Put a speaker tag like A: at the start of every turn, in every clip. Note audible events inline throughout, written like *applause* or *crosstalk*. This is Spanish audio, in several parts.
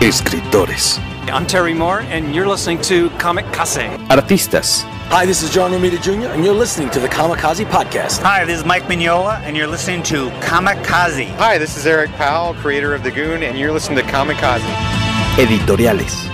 A: Escritores.
B: I'm Terry Moore, and you're listening to Comic Case.
A: Artistas.
C: Hi, this is John Romita Jr., and you're listening to the Kamikaze Podcast.
D: Hi, this is Mike Mignola, and you're listening to Kamikaze.
E: Hi, this is Eric Powell, creator of The Goon, and you're listening to Kamikaze.
A: Editoriales.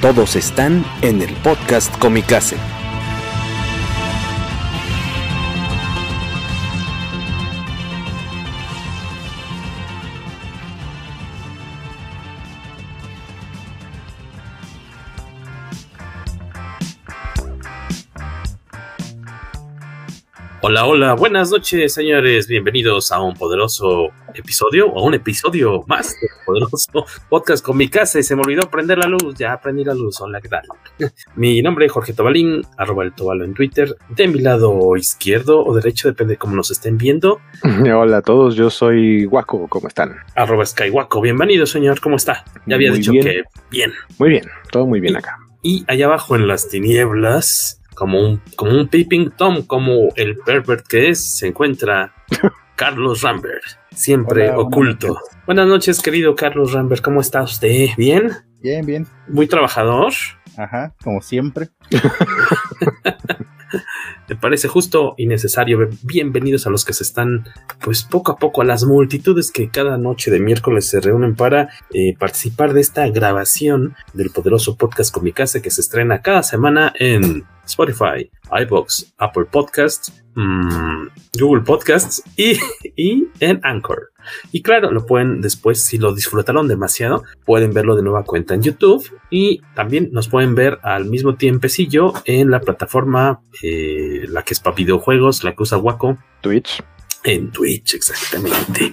A: Todos están en el podcast Comicase.
F: Hola, hola, buenas noches, señores. Bienvenidos a un poderoso episodio, o un episodio más de poderoso podcast con mi casa. Y se me olvidó prender la luz. Ya prendí la luz. Hola, ¿qué tal? *laughs* Mi nombre es Jorge Tobalín, arroba el Tobalo en Twitter. De mi lado izquierdo o derecho, depende de cómo nos estén viendo. *laughs*
G: Hola a todos, yo soy Guaco. ¿Cómo están?
F: Arroba Skywaco. Bienvenido, señor. ¿Cómo está? Ya había
G: Muy
F: dicho
G: bien.
F: que bien.
G: Muy bien, todo muy bien acá.
F: Y allá abajo en las tinieblas, como un, como un peeping tom, como el pervert que es, se encuentra *laughs* Carlos Rambert, siempre
H: Hola, buenas
F: oculto.
H: noches.
F: Buenas noches, querido Carlos Rambert, ¿cómo está usted? ¿Bien?
H: Bien, bien.
F: ¿Muy trabajador?
H: Ajá, como siempre. *laughs*
F: Me parece justo y necesario. Bienvenidos a los que se están, pues poco a poco, a las multitudes que cada noche de miércoles se reúnen para eh, participar de esta grabación del poderoso podcast Comicase que se estrena cada semana en Spotify, iBox, Apple Podcasts, mm, Google Podcasts y, en Anchor. Y claro, lo pueden después, si lo disfrutaron demasiado, pueden verlo de nueva cuenta en YouTube y también nos pueden ver al mismo tiempecillo en la plataforma, eh, la que es para videojuegos, la que usa Waco.
G: Twitch.
F: En Twitch, exactamente.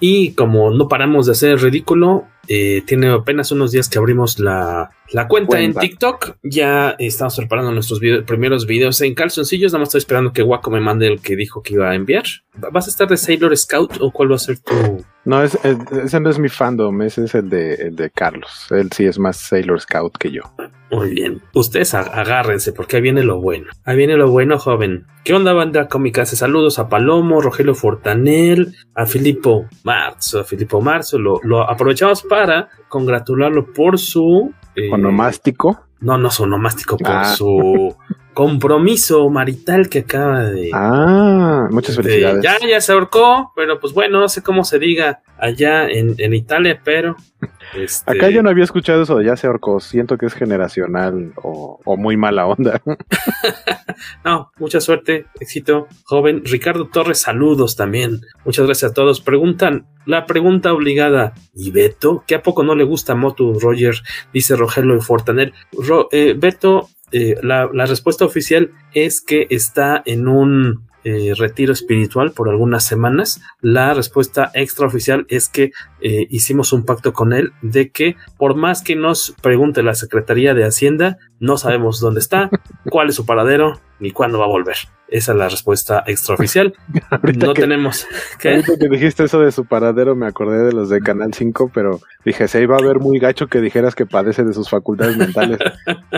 F: Y como no paramos de hacer ridículo, eh, tiene apenas unos días que abrimos la, la cuenta, en. TikTok. Ya estamos preparando nuestros video- primeros videos en calzoncillos. Nada más estoy esperando que Waco me mande el que dijo que iba a enviar. ¿Vas a estar de Sailor Scout o cuál va a ser tu,
G: No, es, es- ese no es mi fandom, ese es el de, el de Carlos. Él sí es más Sailor Scout que yo.
F: Muy bien. Ustedes agárrense porque ahí viene lo bueno. Ahí viene lo bueno, joven. ¿Qué onda, banda cómica? Saludos a Palomo, Rogelio Fortanel, a Filipo Marzo. A Filipo Marzo lo, lo aprovechamos para congratularlo por su... eh,
G: Onomástico.
F: No, no su onomástico, por
G: Ah.
F: su *laughs* compromiso marital que acaba de...
G: Ah, muchas
F: de-
G: felicidades.
F: ya, ya se ahorcó, pero pues bueno, no sé cómo se diga allá en, en Italia, pero... *laughs* este,
G: Acá yo no había escuchado eso de ya se ahorcó. Siento que es generacional o, o muy mala onda. *laughs* *laughs*
F: No, mucha suerte, éxito, joven. Ricardo Torres, saludos también. Muchas gracias a todos. Preguntan la pregunta obligada. ¿Y Beto? ¿Qué a poco no le gusta Motu Roger? Dice Rogelio Fortanel. Ro- eh, Beto, eh, la, respuesta oficial es que está en un eh, retiro espiritual por algunas semanas. La respuesta extraoficial es que eh, hicimos un pacto con él de que por más que nos pregunte la Secretaría de Hacienda, no sabemos dónde está, cuál es su paradero, ni cuándo va a volver. Esa es la respuesta extraoficial. *laughs*
G: Ahorita
F: no
G: que-
F: tenemos. *laughs* ¿Qué?
G: Ahorita que dijiste eso de su paradero, me acordé de los de Canal 5, pero dije, se iba a ver muy gacho que dijeras que padece de sus facultades mentales. *laughs*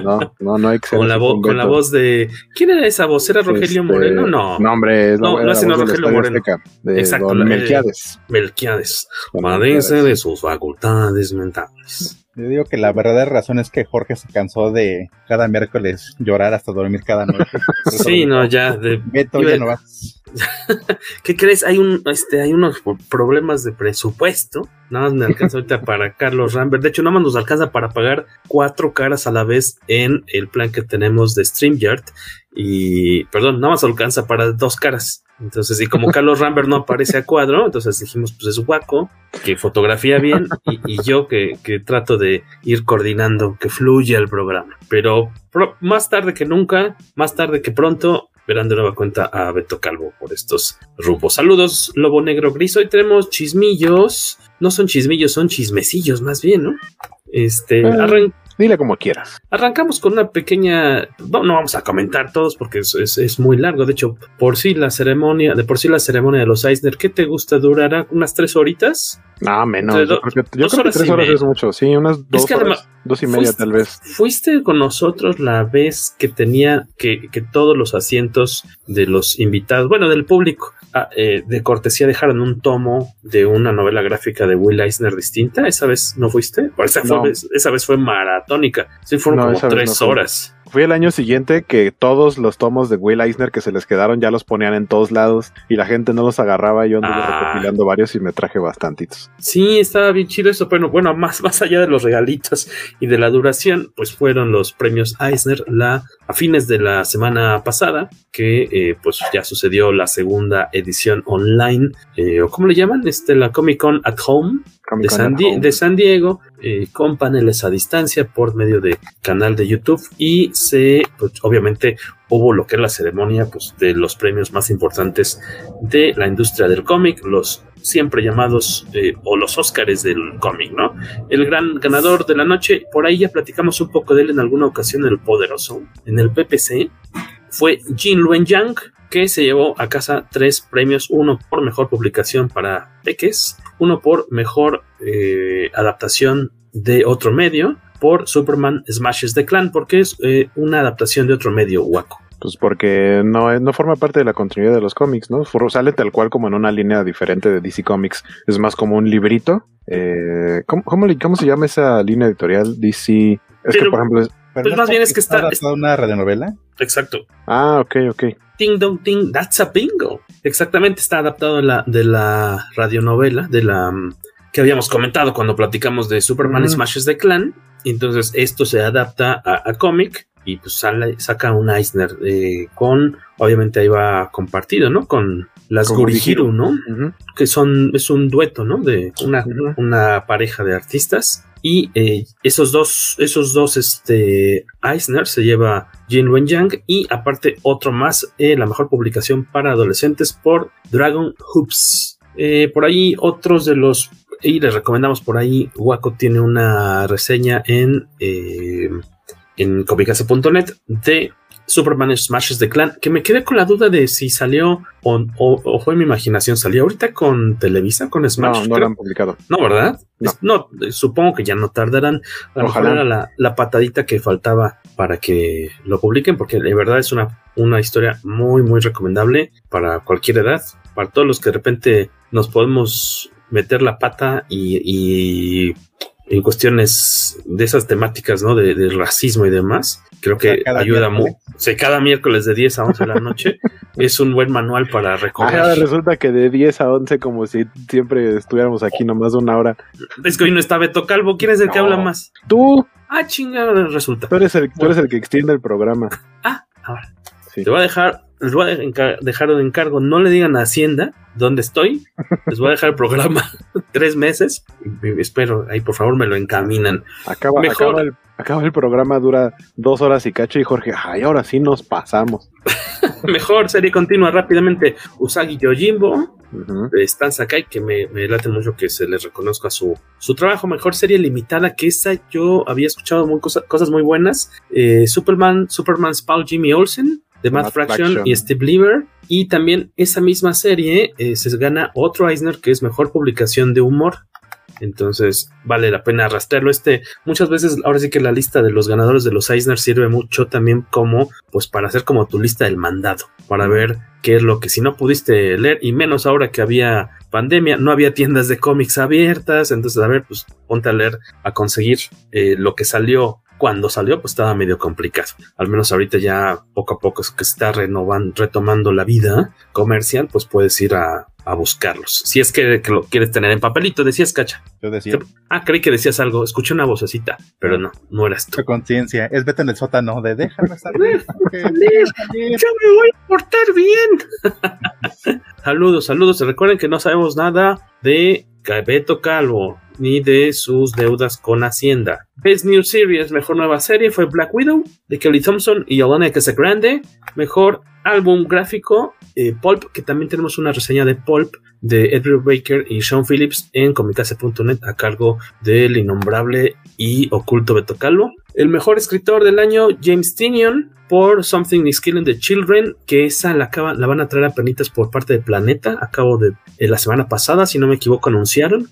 G: No, no, no hay que ser
F: Con la, con la voz de. ¿Quién era esa voz? ¿Era Rogelio
G: Este,
F: Moreno? No.
G: No, hombre, es la,
F: No, no, es
G: del
F: Rogelio Moreno.
G: Azteca, de
F: Exacto,
G: don
F: la-
G: Melquiades.
F: Melquiades. Padece de sus facultades mentales.
H: Yo digo que la verdadera razón es que Jorge se cansó de cada miércoles llorar hasta dormir cada noche. *laughs*
F: Sí, no, ya. De,
H: Beto ya no va. *laughs*
F: ¿Qué crees? Hay un, este, hay unos problemas de presupuesto. Nada más me alcanza ahorita *laughs* para Carlos Rambert. De hecho, nada más nos alcanza para pagar cuatro caras a la vez en el plan que tenemos de StreamYard. Y, perdón, nada más alcanza para dos caras. Entonces, y como Carlos Rambert no aparece a cuadro, entonces dijimos, pues es guaco, que fotografía bien, y, y yo que, que, trato de ir coordinando, que fluya el programa. Pero pro, más tarde que nunca, más tarde que pronto, verán de nueva cuenta a Beto Calvo por estos rubos. Saludos, Lobo Negro Gris. Hoy tenemos chismillos. No son chismillos, son chismecillos más bien, ¿no? Este,
G: eh, arran Dile como quieras.
F: Arrancamos con una pequeña. No, no vamos a comentar todos porque es, es, es, muy largo. De hecho, por sí la ceremonia, de por sí la ceremonia de los Eisner, ¿qué te gusta? ¿Durará unas tres horitas?
G: No, menos. yo creo que, yo creo que tres horas es mucho. Sí, unas dos, es que horas, además, dos y media
F: fuiste,
G: tal vez.
F: Fuiste con nosotros la vez que tenía que, que todos los asientos de los invitados, bueno, del público, ah, eh, de cortesía dejaron un tomo de una novela gráfica de Will Eisner distinta. ¿Esa vez no fuiste? Esa,
G: no.
F: fue, esa vez fue maratónica. Sí, fueron no, como tres no horas.
G: Fui el año siguiente que todos los tomos de Will Eisner que se les quedaron ya los ponían en todos lados y la gente no los agarraba. Yo anduve ah. recopilando varios y me traje bastantitos.
F: Sí, estaba bien chido eso. Bueno, bueno, más, más allá de los regalitos y de la duración, pues fueron los premios Eisner la, a fines de la semana pasada, que eh, pues ya sucedió la segunda edición online, eh, o cómo le llaman, este, la Comic Con at Home. De San, de San, Diego, eh, con paneles a distancia por medio de canal de YouTube y se, pues, obviamente, hubo lo que es la ceremonia pues, de los premios más importantes de la industria del cómic, los siempre llamados eh, o los Óscares del cómic, ¿no? El gran ganador de la noche, por ahí ya platicamos un poco de él en alguna ocasión en el Poderoso, en el PPC, fue Jin Luen Yang, que se llevó a casa tres premios, uno por mejor publicación para peques, uno por mejor eh, adaptación de otro medio, por Superman Smashes the Clan, porque es eh, una adaptación de otro medio, Waco.
G: Pues porque no, no forma parte de la continuidad de los cómics, ¿no? Sale tal cual como en una línea diferente de DC Comics. Es más como un librito. Eh, ¿cómo, cómo, cómo, se llama esa línea editorial? DC. Es
F: Pero,
G: que, por ejemplo. Es,
F: pues más bien es que está.
H: ¿Está una radionovela?
F: Exacto.
G: Ah, ok, ok.
F: Ting dong ting, that's a bingo. Exactamente, está adaptado de la, de la radionovela, de la que habíamos comentado cuando platicamos de Superman mm. Smashes the Clan. Entonces, esto se adapta a, a cómic y pues sale, saca un Eisner eh, con, obviamente ahí va compartido, ¿no? Con las Gurihiru, ¿no? Uh -huh. Que son, es un dueto, ¿no? De una, uh -huh. una pareja de artistas. Y eh, esos dos, esos dos, este, Eisner se lleva Jin Wen Yang y aparte otro más, eh, la mejor publicación para adolescentes por Dragon Hoops. Eh, por ahí otros de los, y les recomendamos por ahí, Waco tiene una reseña en, eh, en comicase.net de Superman Smashes the Clan, que me quedé con la duda de si salió o, o, o, fue mi imaginación. ¿Salió ahorita con Televisa, con Smash?
G: No, no lo han publicado.
F: No, ¿verdad?
G: No.
F: Es, no supongo que ya no tardarán. A lo mejor era la, la, patadita que faltaba para que lo publiquen, porque de verdad es una, una historia muy, muy recomendable para cualquier edad. Para todos los que de repente nos podemos meter la pata y, y en cuestiones de esas temáticas, ¿no? De, de racismo y demás. Creo que ayuda mucho. O sea, cada miércoles de 10 a 11 de la noche *laughs* es un buen manual para recorrer.
G: Ah, resulta que de 10 a 11 como si siempre estuviéramos aquí nomás una hora.
F: Es que hoy no está Beto Calvo. ¿Quién es el no. que habla más?
G: Tú.
F: Ah, chingada, resulta.
G: Tú eres el, tú eres el que extiende el programa.
F: Ah, ahora. Sí. Te voy a dejar les voy a dejar un encargo, no le digan a Hacienda dónde estoy, les voy a dejar el programa *laughs* tres meses, espero, ahí por favor me lo encaminan.
G: Acaba, Mejor, acaba, el, acaba el programa, dura dos horas y cacho y Jorge, ay, ahora sí nos pasamos. *laughs*
F: Mejor serie continua rápidamente, Usagi Yojimbo, uh -huh. Stan Sakai, que me, me, late mucho que se les reconozca su, su trabajo, mejor serie limitada, que esa yo había escuchado muy cosa, cosas muy buenas, eh, Superman, Superman's Paul Jimmy Olsen, de Matt, Matt Fraction, Fraction, y Steve Lieber. Y también esa misma serie eh, se gana otro Eisner que es mejor publicación de humor. Entonces vale la pena arrastrarlo. Este, muchas veces, ahora sí que la lista de los ganadores de los Eisner sirve mucho también como, pues para hacer como tu lista del mandado, para ver qué es lo que si no pudiste leer, y menos ahora que había pandemia, no había tiendas de cómics abiertas, entonces a ver, pues ponte a leer, a conseguir eh, lo que salió cuando salió pues estaba medio complicado. Al menos ahorita ya poco a poco es que está renovando, retomando la vida comercial, pues puedes ir a, a buscarlos. Si es que, que, lo quieres tener en papelito, decías, Cacha.
H: Yo decía.
F: Ah, creí que decías algo. Escuché una vocecita, pero no, no eras tú.
H: conciencia. Es vete en el sótano de déjame
F: salir. Yo me voy a portar bien. *laughs* saludos, saludos. Recuerden que no sabemos nada de Beto Calvo ni de sus deudas con Hacienda. Best New Series, mejor nueva serie fue Black Widow de Kelly Thompson y Alana Casagrande. Mejor álbum gráfico, eh, Pulp, que también tenemos una reseña de Pulp de Edward Baker y Sean Phillips en comicase.net a cargo del innombrable y oculto Beto Calvo. El mejor escritor del año, James Tinion, por Something is Killing the Children, que esa la, van a traer a pernitas por parte de Planeta, a cabo de la semana pasada, si no me equivoco, anunciaron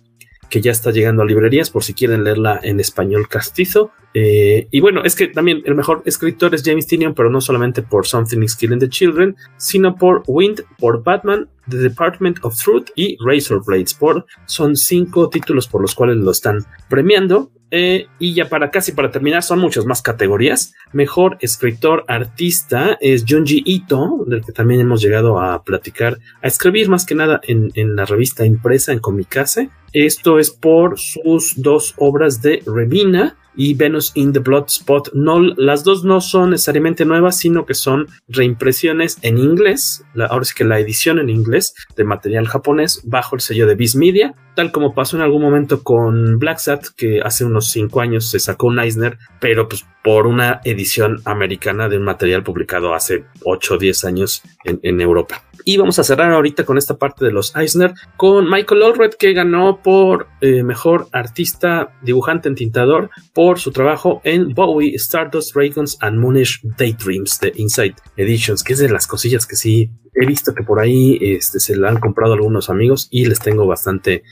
F: que ya está llegando a librerías por si quieren leerla en español castizo. Eh, y bueno, es que también el mejor escritor es James Tinion, pero no solamente por Something is Killing the Children, sino por Wind, por Batman, The Department of Truth y Razor Blades. Son cinco títulos por los cuales lo están premiando. Eh, y ya para casi para terminar, son muchas más categorías. Mejor escritor artista es Junji Ito, del que también hemos llegado a platicar, a escribir más que nada en, en la revista impresa en Comicase. Esto es por sus dos obras de Revina y Venus in the Blood Spot. No, las dos no son necesariamente nuevas, sino que son reimpresiones en inglés. La, ahora es que la edición en inglés de material japonés bajo el sello de Viz Media, tal como pasó en algún momento con Black Sat, que hace unos 5 años se sacó un Eisner, pero pues por una edición americana de un material publicado hace 8 o 10 años en, en Europa. Y vamos a cerrar ahorita con esta parte de los Eisner con Michael Allred, que ganó por eh, mejor artista dibujante entintador por su trabajo en Bowie, Stardust, Dragons and Moonish Daydreams de Inside Editions, que es de las cosillas que sí he visto que por ahí este, se la han comprado algunos amigos y les tengo bastante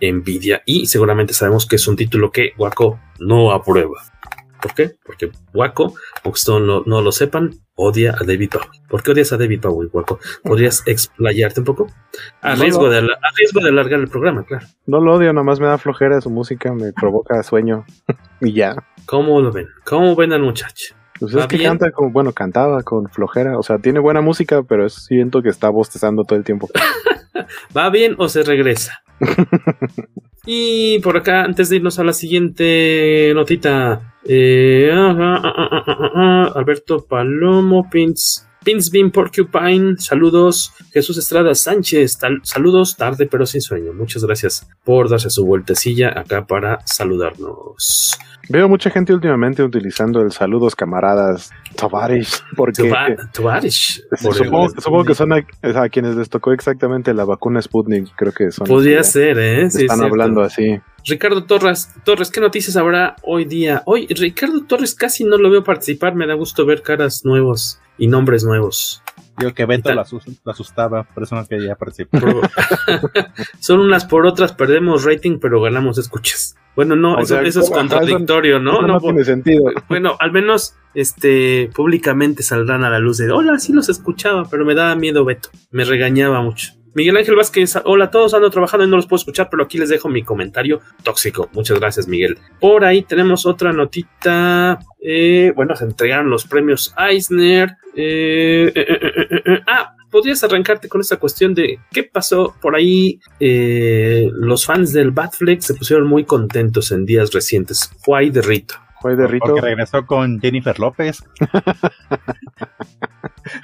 F: envidia. Y seguramente sabemos que es un título que Waco no aprueba. ¿Por qué? Porque Waco, aunque no, no, lo sepan, odia a David Bowie. ¿Por qué odias a David Bowie, Waco? ¿Podrías *laughs* explayarte un poco? A,
G: No
F: riesgo
G: lo-
F: de, a riesgo de alargar el programa, claro.
G: No lo odio, nomás me da flojera su música, me provoca sueño. *laughs* y ya.
F: ¿Cómo lo ven? ¿Cómo ven al muchacho?
G: Pues
F: ¿Va
G: es que
F: bien?
G: canta como, bueno, cantaba con flojera. O sea, tiene buena música, pero es- siento que está bostezando todo el tiempo. *laughs*
F: ¿Va bien o se regresa? *laughs* y por acá, antes de irnos a la siguiente notita, eh, ah, ah, ah, Alberto Palomo, Pins, Pins Bean Porcupine, saludos, Jesús Estrada Sánchez, saludos, tarde pero sin sueño. Muchas gracias por darse su vueltecilla acá para saludarnos.
G: Veo mucha gente últimamente utilizando el saludos camaradas Tovarish, porque
F: el-
G: supongo, supongo que son a, a quienes les tocó exactamente la vacuna Sputnik, creo que son.
F: Podría
G: los que
F: ser, ¿eh? Sí,
G: están hablando así.
F: Ricardo Torres, Torres, ¿qué noticias habrá hoy día? Hoy Ricardo Torres casi no lo veo participar, me da gusto ver caras nuevos y nombres nuevos.
H: Digo que Beto la asustaba, por eso no quería participar. *laughs*
F: Son unas por otras, perdemos rating, pero ganamos escuchas. Bueno, no, eso,
G: sea,
F: eso es.
G: Ajá,
F: contradictorio,
G: eso-
F: ¿no?
G: eso
F: No,
G: no tiene sentido. *laughs*
F: Bueno, al menos este públicamente saldrán a la luz de hola, sí los escuchaba, pero me daba miedo Beto, me regañaba mucho. Miguel Ángel Vázquez, hola a todos, ando trabajando y no los puedo escuchar, pero aquí les dejo mi comentario tóxico. Muchas gracias, Miguel. Por ahí tenemos otra notita. Eh, bueno, se entregaron los premios Eisner. Eh, eh, eh. Ah, podrías arrancarte con esta cuestión de qué pasó por ahí. Los fans del Batfleck se pusieron muy contentos en días recientes. Fue ahí de rito.
G: Fue de rito.
H: Porque regresó con Jennifer López. *laughs*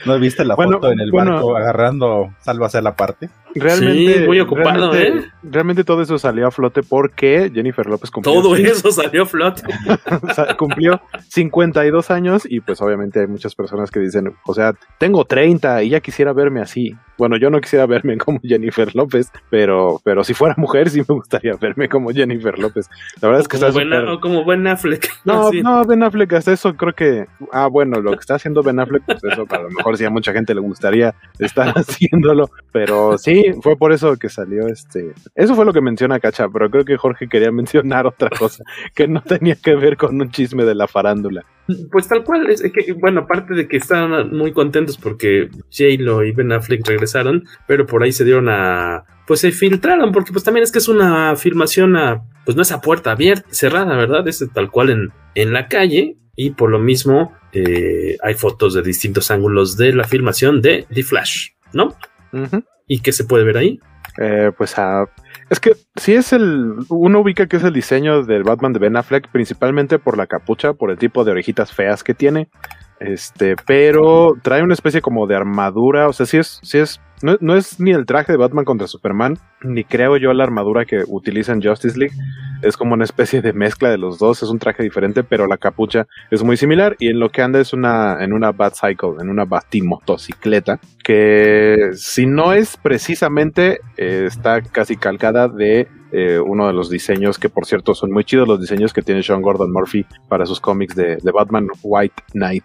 H: ¿No viste la
G: Bueno,
H: foto en el
G: bueno.
H: barco agarrando salvo hacia la parte?
G: Realmente,
F: Sí, muy ocupado,
G: realmente,
F: ¿eh?
G: realmente todo eso salió a flote porque Jennifer López cumplió,
F: Todo eso salió a flote. *laughs*
G: o sea, cumplió 52 años y pues obviamente hay muchas personas que dicen, o sea, tengo 30 y ya quisiera verme así. Bueno, yo no quisiera verme *laughs* como Jennifer López, pero, pero si fuera mujer sí me gustaría verme como Jennifer López. La verdad es que está
F: buena, o como buen Affleck. *laughs*
G: No,
F: Así.
G: no, Ben Affleck, hasta eso creo que. Ah, bueno, lo que está haciendo Ben Affleck, pues eso a lo mejor sí a mucha gente le gustaría estar *laughs* haciéndolo. Pero sí, fue por eso que salió este. Eso fue lo que menciona Cacha, pero creo que Jorge quería mencionar otra cosa que no tenía que ver con un chisme de la farándula.
F: Pues tal cual, es que, bueno, aparte de que estaban muy contentos porque J-Lo y Ben Affleck regresaron, pero por ahí se dieron a. Pues se filtraron, porque pues también es que es una filmación a, pues no es a puerta abierta, cerrada, ¿verdad? Es tal cual en, en la calle y por lo mismo eh, hay fotos de distintos ángulos de la filmación de The Flash, ¿no? ¿Y qué se puede ver ahí?
G: Eh, pues es que si es el. Uno ubica que es el diseño del Batman de Ben Affleck, principalmente por la capucha, por el tipo de orejitas feas que tiene. Este, pero trae una especie como de armadura. O sea, si es, es no, es ni el traje de Batman contra Superman, ni creo yo la armadura que utiliza en Justice League. Es como una especie de mezcla de los dos. Es un traje diferente, pero la capucha es muy similar. Y en lo que anda es una, en una Batcycle, en una Batimotocicleta, que si no es precisamente, eh, está casi calcada de eh, uno de los diseños que por cierto son muy chidos los diseños que tiene Sean Gordon Murphy para sus cómics de, de Batman White Knight.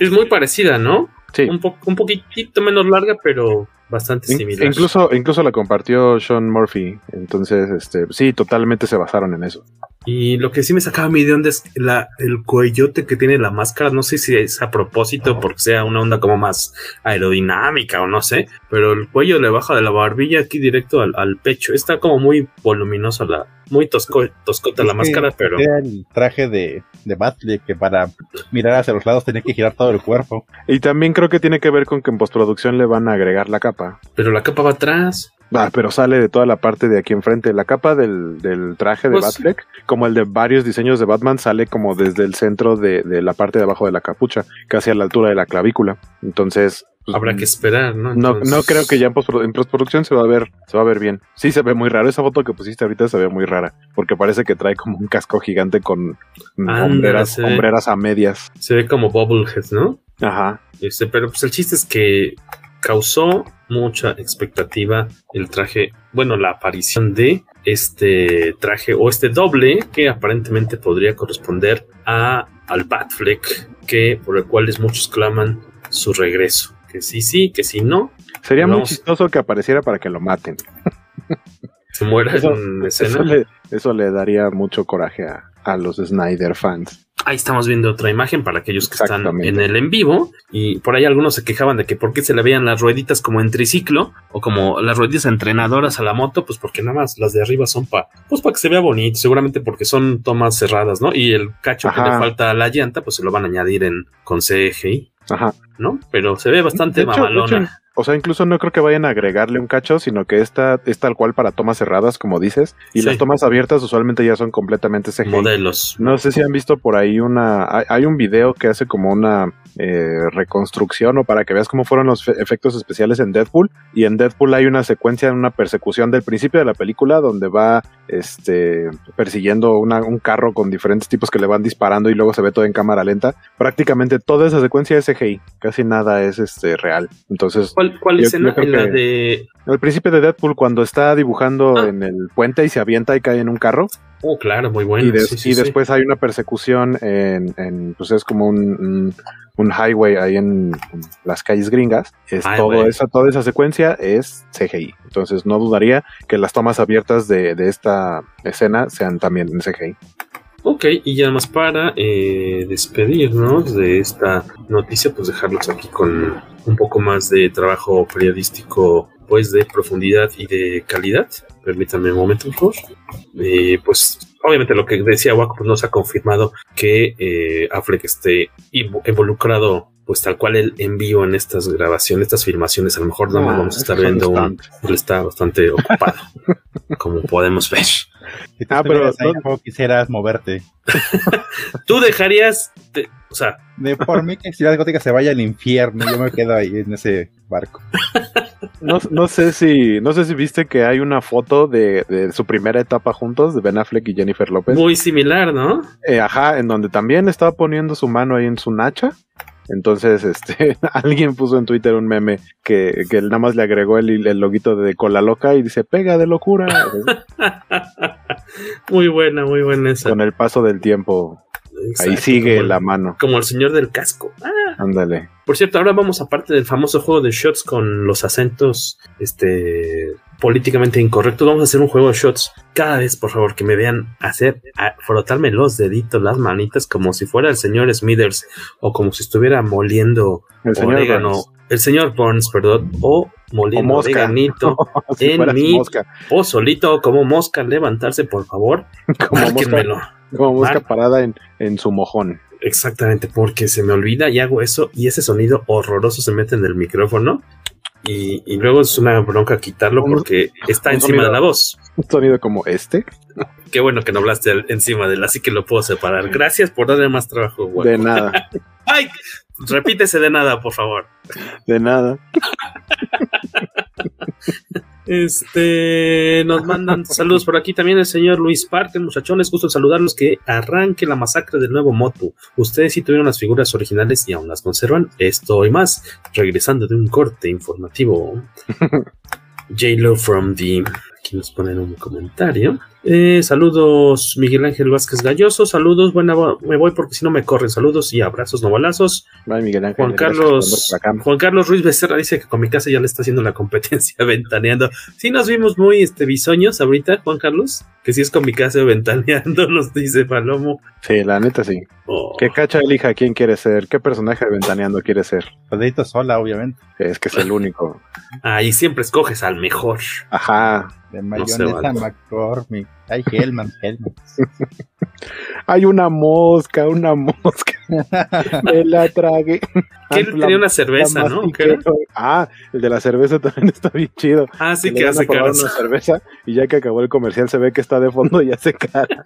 F: Es muy parecida, ¿no? Sí. Un, un poquitito menos larga, pero bastante similar.
G: Incluso, incluso la compartió Sean Murphy. Entonces, este, sí, totalmente se basaron en eso.
F: Y lo que sí me sacaba mi de onda es la, el cuellote que tiene la máscara. No sé si es a propósito porque sea una onda como más aerodinámica o no sé. Pero el cuello le baja de la barbilla aquí directo al, al pecho. Está como muy voluminosa la, muy tosco, toscota la máscara, pero.
H: el traje de, de que para mirar hacia los lados tenía que girar todo el cuerpo.
G: Y también creo que tiene que ver con que en postproducción le van a agregar la capa.
F: Pero la capa va atrás.
G: Ah, pero sale de toda la parte de aquí enfrente. La capa del, del traje de pues, Batfleck, como el de varios diseños de Batman, sale como desde el centro de, de, la parte de abajo de la capucha, casi a la altura de la clavícula. Entonces,
F: pues, Habrá que esperar, ¿no?
G: No, no creo que ya en, postproducción se va a ver, se va a ver bien. Sí se ve muy raro. Esa foto que pusiste ahorita se ve muy rara. Porque parece que trae como un casco gigante con hombreras, hombreras a medias.
F: Se ve como Bubblehead, ¿no?
G: Ajá.
F: Este, pero pues el chiste es que causó mucha expectativa el traje, bueno, la aparición de este traje o este doble que aparentemente podría corresponder a al Batfleck, que por el cual muchos claman su regreso que sí, sí, que sí, no.
G: Sería muy chistoso que apareciera para que lo maten. *laughs*
F: Se muera en escena.
G: Eso le, daría mucho coraje a, los Snyder fans.
F: Ahí estamos viendo otra imagen para aquellos que están en el en vivo. Y por ahí algunos se quejaban de que por qué se le veían las rueditas como en triciclo o como las rueditas entrenadoras a la moto, pues porque nada más las de arriba son para pues para que se vea bonito, seguramente porque son tomas cerradas, ¿no? Y el cacho que le falta a la llanta, pues se lo van a añadir en con CGI.
G: Ajá.
F: ¿No? Pero se ve bastante mamalona.
G: O sea, incluso no creo que vayan a agregarle un cacho, sino que esta es tal cual para tomas cerradas, como dices. Y las tomas abiertas usualmente ya son completamente CGI.
F: Modelos.
G: No sé si han visto por ahí una. Hay, un video que hace como una eh, reconstrucción o para que veas cómo fueron los efectos especiales en Deadpool. Y en Deadpool hay una secuencia, en una persecución del principio de la película donde va este, persiguiendo un carro con diferentes tipos que le van disparando y luego se ve todo en cámara lenta. Prácticamente toda esa secuencia es CGI, casi nada es este, real. Entonces,
F: ¿cuál, cuál escena? la de...
G: Al principio de Deadpool, cuando está dibujando ah. en el puente y se avienta y cae en un carro.
F: Oh, claro, muy bueno.
G: Y, después hay una persecución en, pues es como un, highway ahí en, las calles gringas. Es todo esa, toda esa secuencia es CGI. Entonces no dudaría que las tomas abiertas de, esta escena sean también en CGI.
F: Ok, y ya más para eh, despedirnos de esta noticia, pues dejarlos aquí con un poco más de trabajo periodístico, pues de profundidad y de calidad. Permítanme un momento, por favor. Eh, pues obviamente lo que decía Waco pues nos ha confirmado que eh, Affleck esté involucrado pues tal cual el envío en estas grabaciones, estas filmaciones, a lo mejor no ah, vamos a estar viendo un, él está bastante ocupado, *laughs* como podemos ver.
H: ah, pero no, quisieras moverte. *laughs*
F: Tú dejarías, o sea,
H: de por mí que Ciudad Gótica se vaya al infierno, yo me quedo ahí en ese barco.
G: No, no, sé si no sé si viste que hay una foto de, de, su primera etapa juntos de Ben Affleck y Jennifer López.
F: Muy similar, ¿no?
G: Eh, ajá, en donde también estaba poniendo su mano ahí en su nacha. Entonces, este, *laughs* alguien puso en Twitter un meme que, que nada más le agregó el, el loguito de cola loca y dice pega de locura. *laughs*
F: muy buena, muy buena esa.
G: Con el paso del tiempo. Ahí sigue la mano.
F: Como el señor del casco. Ah.
G: Ándale.
F: Por cierto, ahora vamos aparte del famoso juego de shots con los acentos este políticamente incorrectos. Vamos a hacer un juego de shots. Cada vez, por favor, que me vean hacer, frotarme los deditos, las manitas, como si fuera el señor Smithers o como si estuviera moliendo
G: el
F: orégano. El señor Burns, perdón, o moliendo
G: mosca.
F: oreganito *laughs*
G: Si
F: en mi
G: mosca.
F: pozolito como mosca levantarse, por favor. *laughs*
G: Como mosca, como parada en, en su mojón.
F: Exactamente, porque se me olvida y hago eso y ese sonido horroroso se mete en el micrófono y, y luego es una bronca quitarlo porque está encima
G: sonido-
F: de la voz.
G: Un sonido como este.
F: Qué bueno que no hablaste encima de él, así que lo puedo separar. Gracias por darle más trabajo, güey.
G: De nada. *laughs*
F: ¡Ay! Repítese de nada, por favor.
G: De nada.
F: Este, nos mandan saludos por aquí también el señor Luis Parker, muchachones, gusto en saludarlos, que arranque la masacre del nuevo Motu. Ustedes sí tuvieron las figuras originales y aún las conservan. Esto y más, regresando de un corte informativo. *laughs* J-Lo from the... Aquí nos ponen un comentario. Eh, saludos Miguel Ángel Vázquez Galloso, saludos, buena, me voy porque si no me corren, saludos y abrazos, no balazos.
G: Bye, Miguel Ángel.
F: Juan Carlos. Juan Carlos Ruiz Becerra dice que con mi casa ya le está haciendo la competencia *laughs* ventaneando. Sí nos vimos muy este bisoños ahorita, Juan Carlos, que si es con mi casa *laughs* ventaneando, nos dice Palomo.
G: Sí, la neta sí.
F: Oh,
G: Que Cacha elija quién quiere ser, qué personaje de Ventaneando quiere ser.
H: Pedrito sola, obviamente.
G: Es que es el único. *laughs*
F: Ahí siempre escoges al mejor.
G: Ajá.
H: De
F: No
H: mayonesa
F: vale.
H: McCormick. Ay, Hellman, Hellman.
G: Hay una mosca, una mosca. *laughs* Me la tragué.
F: Que
G: La-
F: tenía una cerveza, ¿no?
G: Ah, el de la cerveza también está bien chido.
F: Ah, sí que hace caras.
G: una cerveza y ya que acabó el comercial se ve que está de fondo y hace caras. *laughs*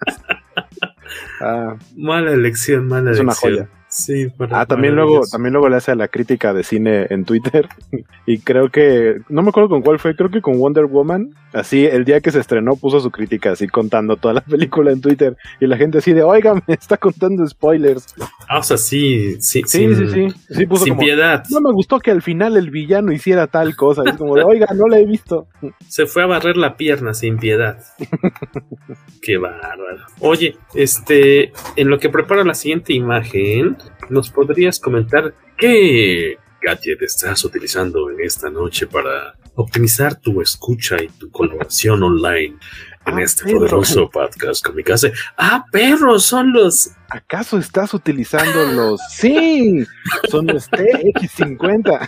G: Ah,
F: Mala elección, mala
G: Es una
F: elección.
G: joya.
F: Sí, para-
G: Ah, también luego, también luego le hace a la crítica de cine en Twitter. *laughs* Y creo que, no me acuerdo con cuál fue, creo que con Wonder Woman. Así, el día que se estrenó puso su crítica así contando toda la *laughs* película en Twitter. Y la gente así de, oiga, me está contando spoilers.
F: Ah, o sea, sí, sí,
G: Sí,
F: sin,
G: sí, sí. Sí puso
F: sin
G: como,
F: piedad.
G: no me gustó que al final el villano hiciera tal cosa. Es como de, oiga, no la he visto. *laughs*
F: Se fue a barrer la pierna sin piedad. Qué bárbaro. Oye, este, en lo que prepara la siguiente imagen, ¿nos podrías comentar qué gadget estás utilizando en esta noche para optimizar tu escucha y tu colaboración online en
G: Ah,
F: este
G: perro.
F: poderoso podcast con mi casa? Ah, perros, son los.
G: ¿Acaso estás utilizando los... Sí, son los TX50.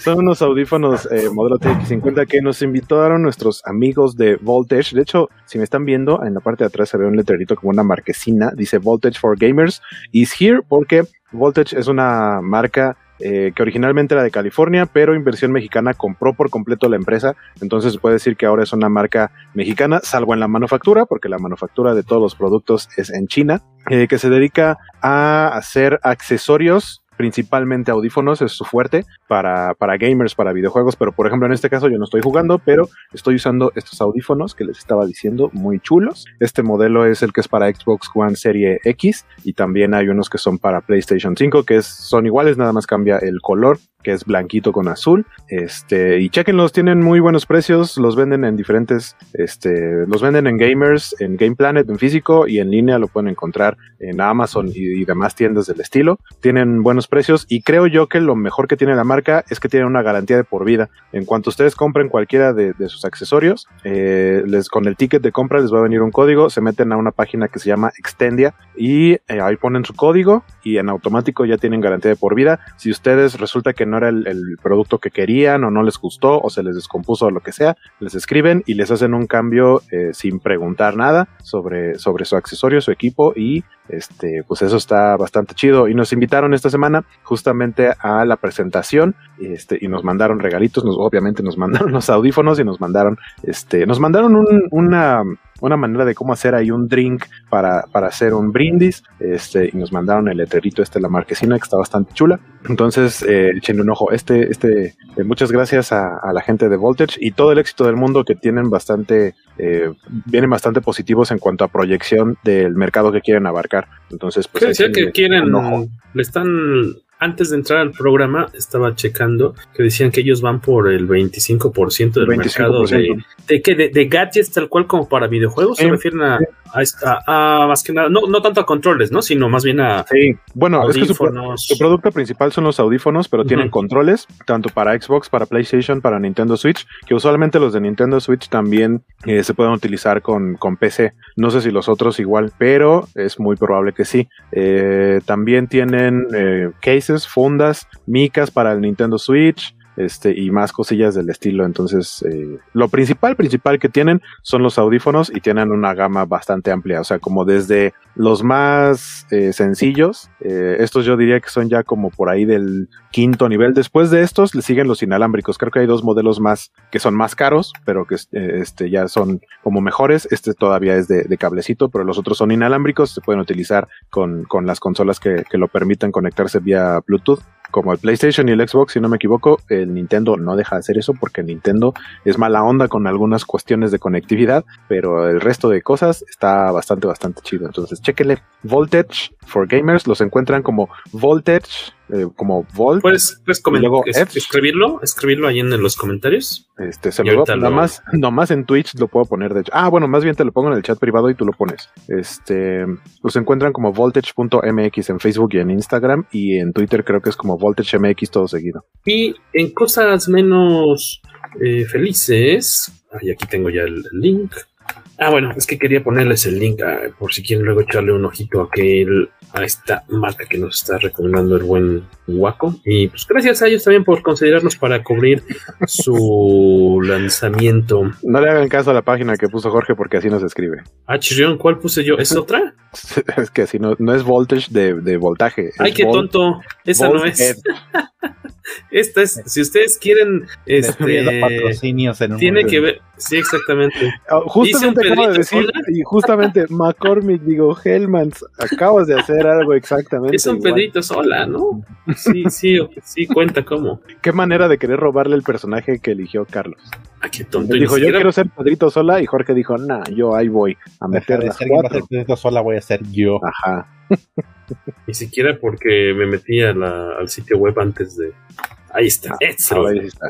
G: Son unos audífonos eh, modelo TX50 que nos invitaron nuestros amigos de Voltage. De hecho, si me están viendo, en la parte de atrás se ve un letrerito como una marquesina. Dice Voltage for Gamers is here porque Voltage es una marca eh, que originalmente era de California, pero inversión mexicana compró por completo la empresa. Entonces se puede decir que ahora es una marca mexicana, salvo en la manufactura, porque la manufactura de todos los productos es en China, eh, que se dedica a hacer accesorios principalmente audífonos es su fuerte para, para gamers, para videojuegos, pero por ejemplo en este caso yo no estoy jugando, pero estoy usando estos audífonos que les estaba diciendo muy chulos. Este modelo es el que es para Xbox One Serie X y también hay unos que son para PlayStation 5 que son iguales, nada más cambia el color que es blanquito con azul. Este, y chequenlos, tienen muy buenos precios, los venden en diferentes, este, los venden en Gamers, en Game Planet, en físico y en línea lo pueden encontrar en Amazon y, demás tiendas del estilo. Tienen buenos precios y creo yo que lo mejor que tiene la marca es que tiene una garantía de por vida. En cuanto ustedes compren cualquiera de, de sus accesorios, eh, les, con el ticket de compra les va a venir un código, se meten a una página que se llama Extendia y eh, ahí ponen su código y en automático ya tienen garantía de por vida. Si ustedes resulta que no era el, producto que querían o no les gustó o se les descompuso o lo que sea, les escriben y les hacen un cambio eh, sin preguntar nada sobre, sobre su accesorio, su equipo y este, pues eso está bastante chido. Y nos invitaron esta semana justamente a la presentación este, y nos mandaron regalitos, nos, obviamente nos *laughs* mandaron los audífonos y nos mandaron, este, nos mandaron un, una, una manera de cómo hacer ahí un drink para, para hacer un brindis, este, y nos mandaron el letrerito este, la marquesina, que está bastante chula. Entonces, eh, echen un ojo. Este, este, eh, muchas gracias a, a, la gente de Voltage y todo el éxito del mundo que tienen bastante, eh, vienen bastante positivos en cuanto a proyección del mercado que quieren abarcar. Entonces, pues.
F: decía que quieren, le están antes de entrar al programa estaba checando que decían que ellos van por el 25% del 25%. mercado de, de, ¿qué? de, de, gadgets tal cual como para videojuegos. Sí, se refieren a, a, más que nada, no, no tanto a controles, ¿no? Sino más bien a...
G: Sí, bueno, audífonos. es que su, su, producto principal son los audífonos, pero uh -huh. tienen controles, tanto para Xbox, para PlayStation, para Nintendo Switch, que usualmente los de Nintendo Switch también eh, se pueden utilizar con, con PC. No sé si los otros igual, pero es muy probable que sí. Eh, también tienen eh, cases, fundas, micas para el Nintendo Switch, este, y más cosillas del estilo. Entonces, eh, lo principal, principal que tienen son los audífonos y tienen una gama bastante amplia, o sea, como desde los más eh, sencillos, eh, estos yo diría que son ya como por ahí del quinto nivel. Después de estos le siguen los inalámbricos. Creo que hay dos modelos más que son más caros, pero que eh, este, ya son como mejores. Este todavía es de, de, cablecito, pero los otros son inalámbricos. Se pueden utilizar con, con las consolas que, que lo permitan conectarse vía Bluetooth como el PlayStation y el Xbox, si no me equivoco, el Nintendo no deja de hacer eso porque Nintendo es mala onda con algunas cuestiones de conectividad, pero el resto de cosas está bastante, bastante chido. Entonces, chequenle Voltage for Gamers, los encuentran como Voltage, eh, como Volt.
F: ¿Puedes, puedes luego es, escribirlo? ¿Escribirlo ahí en los comentarios?
G: Este, se lo nada más, nomás en Twitch lo puedo poner, de hecho. Ah, bueno, más bien te lo pongo en el chat privado y tú lo pones. Este, los encuentran como voltage.mx en Facebook y en Instagram y en Twitter creo que es como voltage.mx todo seguido.
F: Y en cosas menos eh, felices, aquí tengo ya el link. Ah, bueno, es que quería ponerles el link a, por si quieren luego echarle un ojito a, aquel, a esta marca que nos está recomendando el buen Waco. Y pues gracias a ellos también por considerarnos para cubrir su *laughs* lanzamiento.
G: No le hagan caso a la página que puso Jorge porque así nos escribe.
F: Ah, chirrión, ¿cuál puse yo? ¿Es *laughs* otra? *laughs*
G: es que así no, no es voltage de, de voltaje.
F: Ay, qué tonto. Esa no es. Esta es, si ustedes quieren, este,
H: patrocinios en un
F: tiene que ver, sí, exactamente.
G: Oh, justamente acabo de decir, y justamente *laughs* McCormick, digo, Hellmans, acabas de hacer algo exactamente.
F: Es un
G: igual.
F: Pedrito sola, ¿no? Sí, sí, sí, cuenta cómo.
G: Qué manera de querer robarle el personaje que eligió Carlos.
F: Ah, qué tonto.
G: Dijo, yo quiero ser Pedrito sola, y Jorge dijo, nah, yo ahí voy a meter las
H: ser cuatro. Pedrito sola, voy a ser yo.
G: Ajá.
F: Ni siquiera porque me metí a la, al sitio web antes de. Ahí está.
G: Ah, ahí está.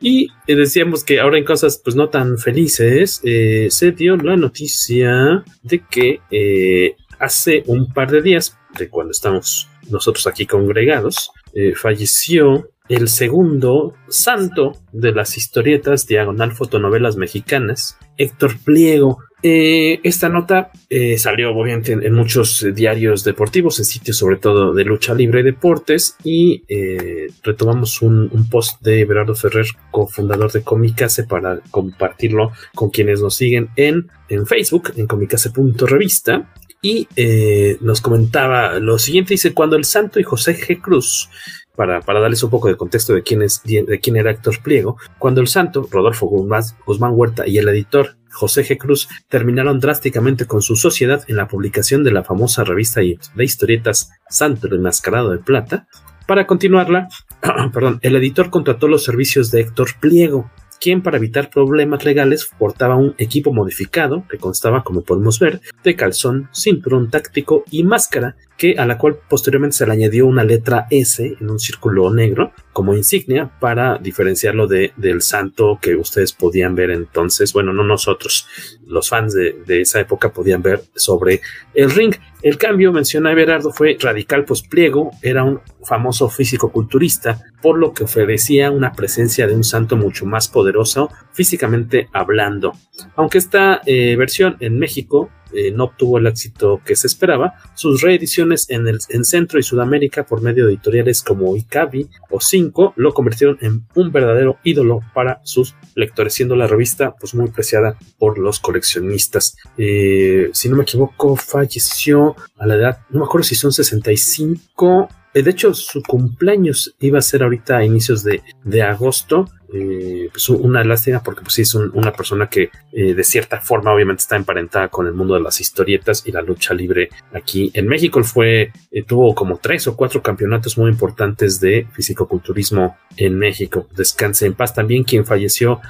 F: Y eh, decíamos que ahora en cosas pues no tan felices, eh, se dio la noticia de que eh, hace un par de días, de cuando estamos nosotros aquí congregados, eh, falleció el segundo santo de las historietas diagonal fotonovelas mexicanas, Héctor Pliego. Eh, esta nota eh, salió obviamente en, muchos diarios deportivos, en sitios sobre todo de lucha libre y deportes, y eh, retomamos un, post de Berardo Ferrer, cofundador de Comicase, para compartirlo con quienes nos siguen en, en Facebook, en comicase.revista. Y eh, nos comentaba lo siguiente, dice, cuando el santo y José G. Cruz para, darles un poco de contexto de quién, era Héctor Pliego, cuando el santo, Rodolfo Guzmán, Guzmán Huerta y el editor José G. Cruz terminaron drásticamente con su sociedad en la publicación de la famosa revista de historietas Santo el Enmascarado de Plata. Para continuarla, *clears throat* perdón, el editor contrató los servicios de Héctor Pliego, quien para evitar problemas legales portaba un equipo modificado que constaba, como podemos ver, de calzón, cinturón táctico y máscara, que a la cual posteriormente se le añadió una letra S en un círculo negro como insignia para diferenciarlo de, del santo que ustedes podían ver entonces, bueno, no nosotros, los fans de, esa época podían ver sobre el ring. El cambio, menciona Everardo, fue radical, pues Pliego era un famoso físico-culturista, por lo que ofrecía una presencia de un santo mucho más poderoso físicamente hablando. Aunque esta eh, versión en México eh, no obtuvo el éxito que se esperaba, sus reediciones en, el, en Centro y Sudamérica por medio de editoriales como Icabi o Cinco lo convirtieron en un verdadero ídolo para sus lectores, siendo la revista pues muy preciada por los coleccionistas. Eh, si no me equivoco, falleció a la edad, no me acuerdo si son 65 de hecho, su cumpleaños iba a ser ahorita a inicios de, de agosto. Eh, pues una lástima porque pues sí es un, una persona que eh, de cierta forma obviamente está emparentada con el mundo de las historietas y la lucha libre aquí en México. Fue, eh, tuvo como tres o cuatro campeonatos muy importantes de fisicoculturismo en México. Descanse en paz también quien falleció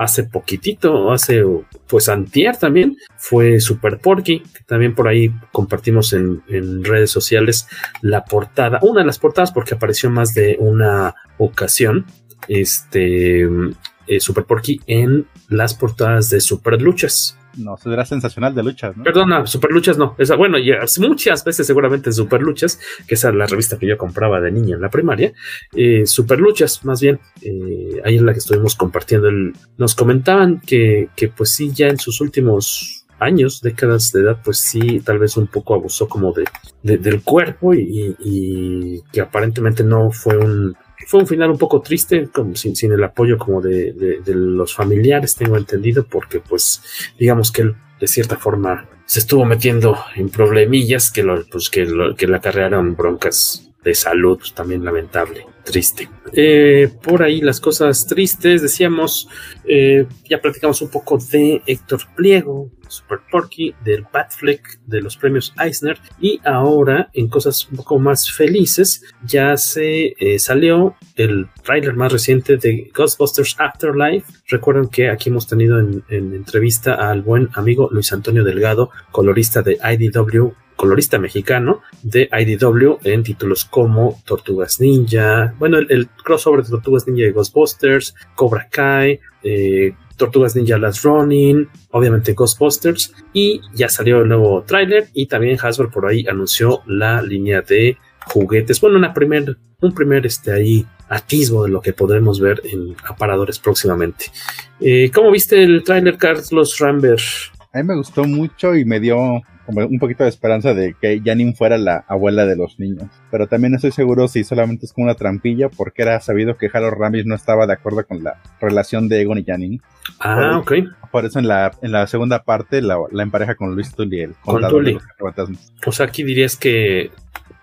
F: hace poquitito, hace pues antier también, fue Super Porky, también por ahí compartimos en, redes sociales la portada, una de las portadas porque apareció más de una ocasión, este eh, Super Porky en las portadas de Super Luchas.
H: No, eso era sensacional de luchas, ¿no?
F: Perdona, Super Luchas no. Esa, bueno, y muchas veces seguramente Super Luchas, que esa es la revista que yo compraba de niña en la primaria. Eh, Super Luchas, más bien, eh, ahí en la que estuvimos compartiendo. El, nos comentaban que, que, pues sí, ya en sus últimos años, décadas de edad, pues sí, tal vez un poco abusó como de, de del cuerpo y, que aparentemente no fue un fue un final un poco triste, como sin, sin el apoyo como de, los familiares, tengo entendido, porque pues digamos que él de cierta forma se estuvo metiendo en problemillas que lo, pues que, lo, que le acarrearon broncas de salud, también lamentable, triste. Eh, por ahí las cosas tristes, decíamos, eh, ya platicamos un poco de Héctor Pliego, Super Porky, del Batfleck, de los premios Eisner, y ahora en cosas un poco más felices, ya se eh, salió el tráiler más reciente de Ghostbusters Afterlife. Recuerden que aquí hemos tenido en, en entrevista al buen amigo Luis Antonio Delgado, colorista de IDW colorista mexicano de IDW en títulos como Tortugas Ninja, bueno, el, crossover de Tortugas Ninja y Ghostbusters, Cobra Kai, eh, Tortugas Ninja Last Running, obviamente Ghostbusters, y ya salió el nuevo tráiler y también Hasbro por ahí anunció la línea de juguetes, bueno, una primer, un primer este ahí atisbo de lo que podremos ver en aparadores próximamente. Eh, ¿Cómo viste el tráiler, Carlos Rambert?
H: A mí me gustó mucho y me dio como un poquito de esperanza de que Janine fuera la abuela de los niños. Pero también estoy seguro si solamente es como una trampilla, porque era sabido que Harold Ramis no estaba de acuerdo con la relación de Egon y Janine.
F: Ah,
H: por,
F: ok.
H: Por eso en la, en la segunda parte la, la empareja con Luis Tully, el
F: con Tully. O sea, aquí dirías que,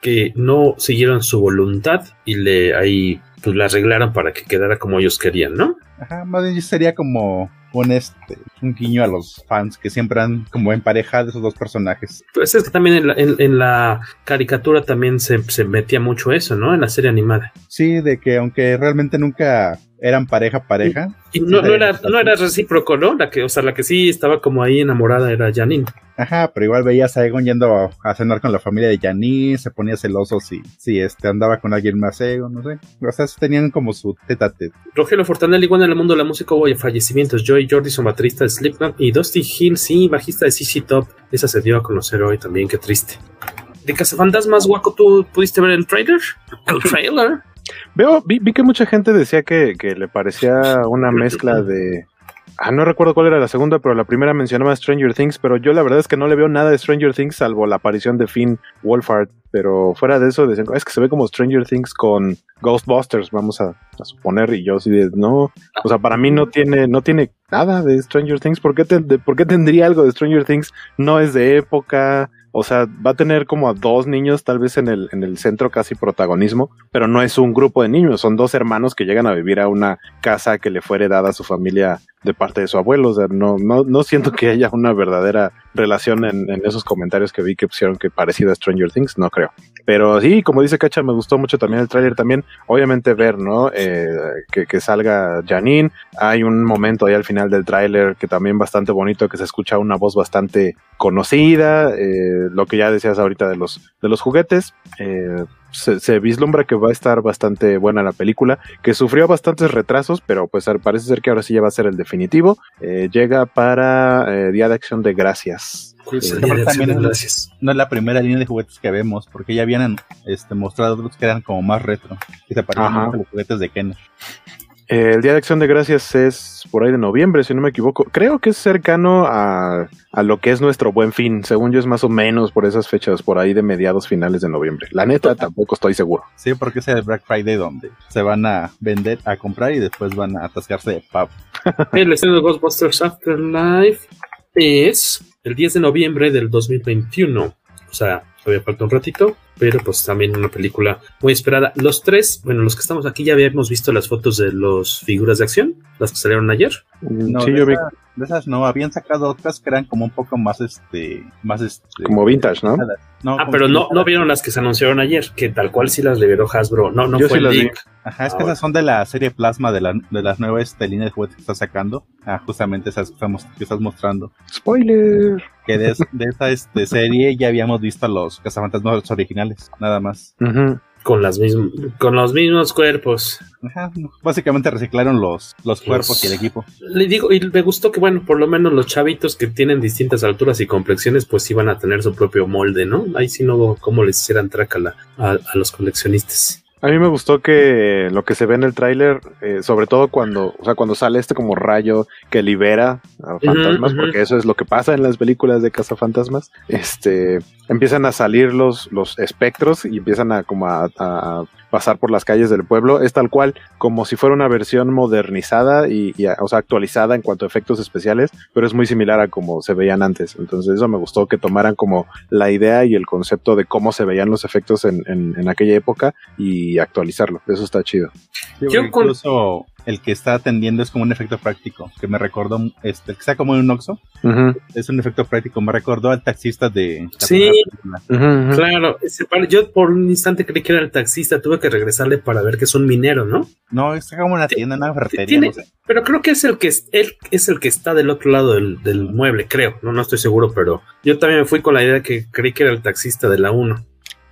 F: que no siguieron su voluntad y le ahí pues la arreglaron para que quedara como ellos querían, ¿no?
H: Ajá, más bien sería como un este un guiño a los fans que siempre han como emparejado esos dos personajes.
F: Pues es que también en la, en, en la caricatura también se, se, metía mucho eso, ¿no? En la serie animada.
H: Sí, de que aunque realmente nunca eran pareja pareja.
F: Y, y no, no, era, no era recíproco, ¿no? La que, o sea, la que sí estaba como ahí enamorada era Janine.
H: Ajá, pero igual veías a Egon yendo a, a cenar con la familia de Janine, se ponía celoso si, si este andaba con alguien más Egon, no sé. O sea, tenían como su teta tet.
F: Rogelio Fortanelli, igual en el mundo de la música hubo fallecimientos. Joey Jordison, baterista de Slipknot, y Dusty Hill, sí, bajista de CC Top. Esa se dio a conocer hoy también, qué triste. De Cazafantasmas, Guaco, ¿tú pudiste ver el trailer? El trailer.
G: Veo, vi, vi, que mucha gente decía que, que, le parecía una mezcla de. Ah, no recuerdo cuál era la segunda, pero la primera mencionaba Stranger Things, pero yo la verdad es que no le veo nada de Stranger Things salvo la aparición de Finn Wolfhard. Pero fuera de eso, decían, es que se ve como Stranger Things con Ghostbusters, vamos a, suponer, y yo sí no, o sea, para mí no tiene, no tiene nada de Stranger Things. ¿Por qué, ¿Por qué tendría algo de Stranger Things? No es de época, o sea, va a tener como a dos niños tal vez en el, en el centro casi protagonismo, pero no es un grupo de niños, son dos hermanos que llegan a vivir a una casa que le fue heredada a su familia de parte de su abuelo. O sea, no, no, no siento que haya una verdadera relación en, esos comentarios que vi que pusieron que parecido a Stranger Things, no creo. Pero sí, como dice Cacha, me gustó mucho también el tráiler también. Obviamente ver, ¿no? Eh, que, que, salga Janine. Hay un momento ahí al final del tráiler que también bastante bonito, que se escucha una voz bastante conocida. Eh, lo que ya decías ahorita de los, de los juguetes. Eh, se, se, vislumbra que va a estar bastante buena la película, que sufrió bastantes retrasos, pero pues parece ser que ahora sí ya va a ser el definitivo. Eh, llega para eh, Día de Acción de Gracias.
H: Pues, eh, no, gracias. no es la primera línea de juguetes que vemos, porque ya habían este, mostrado otros que eran como más retro, que se parecen a los juguetes de Ken.
G: Eh, el Día de Acción de Gracias es por ahí de noviembre, si no me equivoco. Creo que es cercano a, a, lo que es nuestro buen fin. Según yo, es más o menos por esas fechas, por ahí de mediados finales de noviembre. La neta, tampoco estoy seguro.
H: Sí, porque es el Black Friday donde se van a vender, a comprar y después van a atascarse de pub. *laughs*
F: el estreno de Ghostbusters Afterlife es el 10 de noviembre del 2021. O sea, todavía falta un ratito, pero pues también una película muy esperada. Los tres, bueno, los que estamos aquí ya habíamos visto las fotos de las figuras de acción, las que salieron ayer.
H: No, sí, yo vi. Esa, de esas no, habían sacado otras que eran como un poco más este, más este.
G: Como vintage, ¿no?
F: no ah, pero no, no vieron las que se anunciaron ayer, que tal cual sí las liberó Hasbro. No, no
G: yo
F: fue
G: sí
F: el
G: leak.
H: Ajá, es que esas son de la serie Plasma de, la, de las nuevas este, líneas de juguetes que está sacando. Ah, justamente esas que, estamos, que estás mostrando.
G: Spoiler.
H: Que de, de esa este, serie ya habíamos visto los cazafantasmas originales, nada más.
G: Uh -huh.
F: Con, las mism con los mismos cuerpos.
H: Ajá, básicamente reciclaron los, los cuerpos los... y el equipo.
F: Le digo, y me gustó que, bueno, por lo menos los chavitos que tienen distintas alturas y complexiones, pues iban a tener su propio molde, ¿no? Ahí sí no cómo les hicieran trácala a, a los coleccionistas.
G: A mí me gustó que lo que se ve en el tráiler, eh, sobre todo cuando, o sea, cuando sale este como rayo que libera a fantasmas, uh -huh, porque eso es lo que pasa en las películas de cazafantasmas, este, empiezan a salir los, los espectros y empiezan a como a, a pasar por las calles del pueblo. Es tal cual como si fuera una versión modernizada y, y, o sea, actualizada en cuanto a efectos especiales, pero es muy similar a como se veían antes. Entonces eso me gustó que tomaran como la idea y el concepto de cómo se veían los efectos en, en, en aquella época y actualizarlo. Eso está chido.
H: Sí, Yo incluso el que está atendiendo es como un efecto práctico, que me recordó, este, que está como en un Oxxo, uh -huh. es un efecto práctico, me recordó al taxista de...
F: Sí, uh -huh. claro, yo por un instante creí que era el taxista, tuve que regresarle para ver que es un minero, ¿no?
H: No, está como una tienda, una ferretería, no sé.
F: Pero creo que es el que él es el que está del otro lado del, del mueble, creo, no, no estoy seguro, pero yo también me fui con la idea que creí que era el taxista de la 1.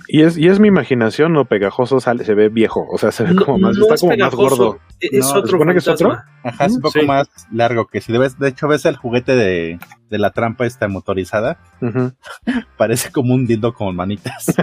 G: Y es, y es mi imaginación, ¿no? Pegajoso sale, se ve viejo, o sea, se ve como más,
F: no
G: está
F: es
G: como
F: pegajoso,
G: más gordo.
F: Es
H: No,
F: otro
G: supone que es otro?
H: Ajá, es un poco
F: Sí.
H: más largo que si debes, de hecho ves el juguete de, de la trampa esta motorizada, *laughs* parece como un dildo con manitas.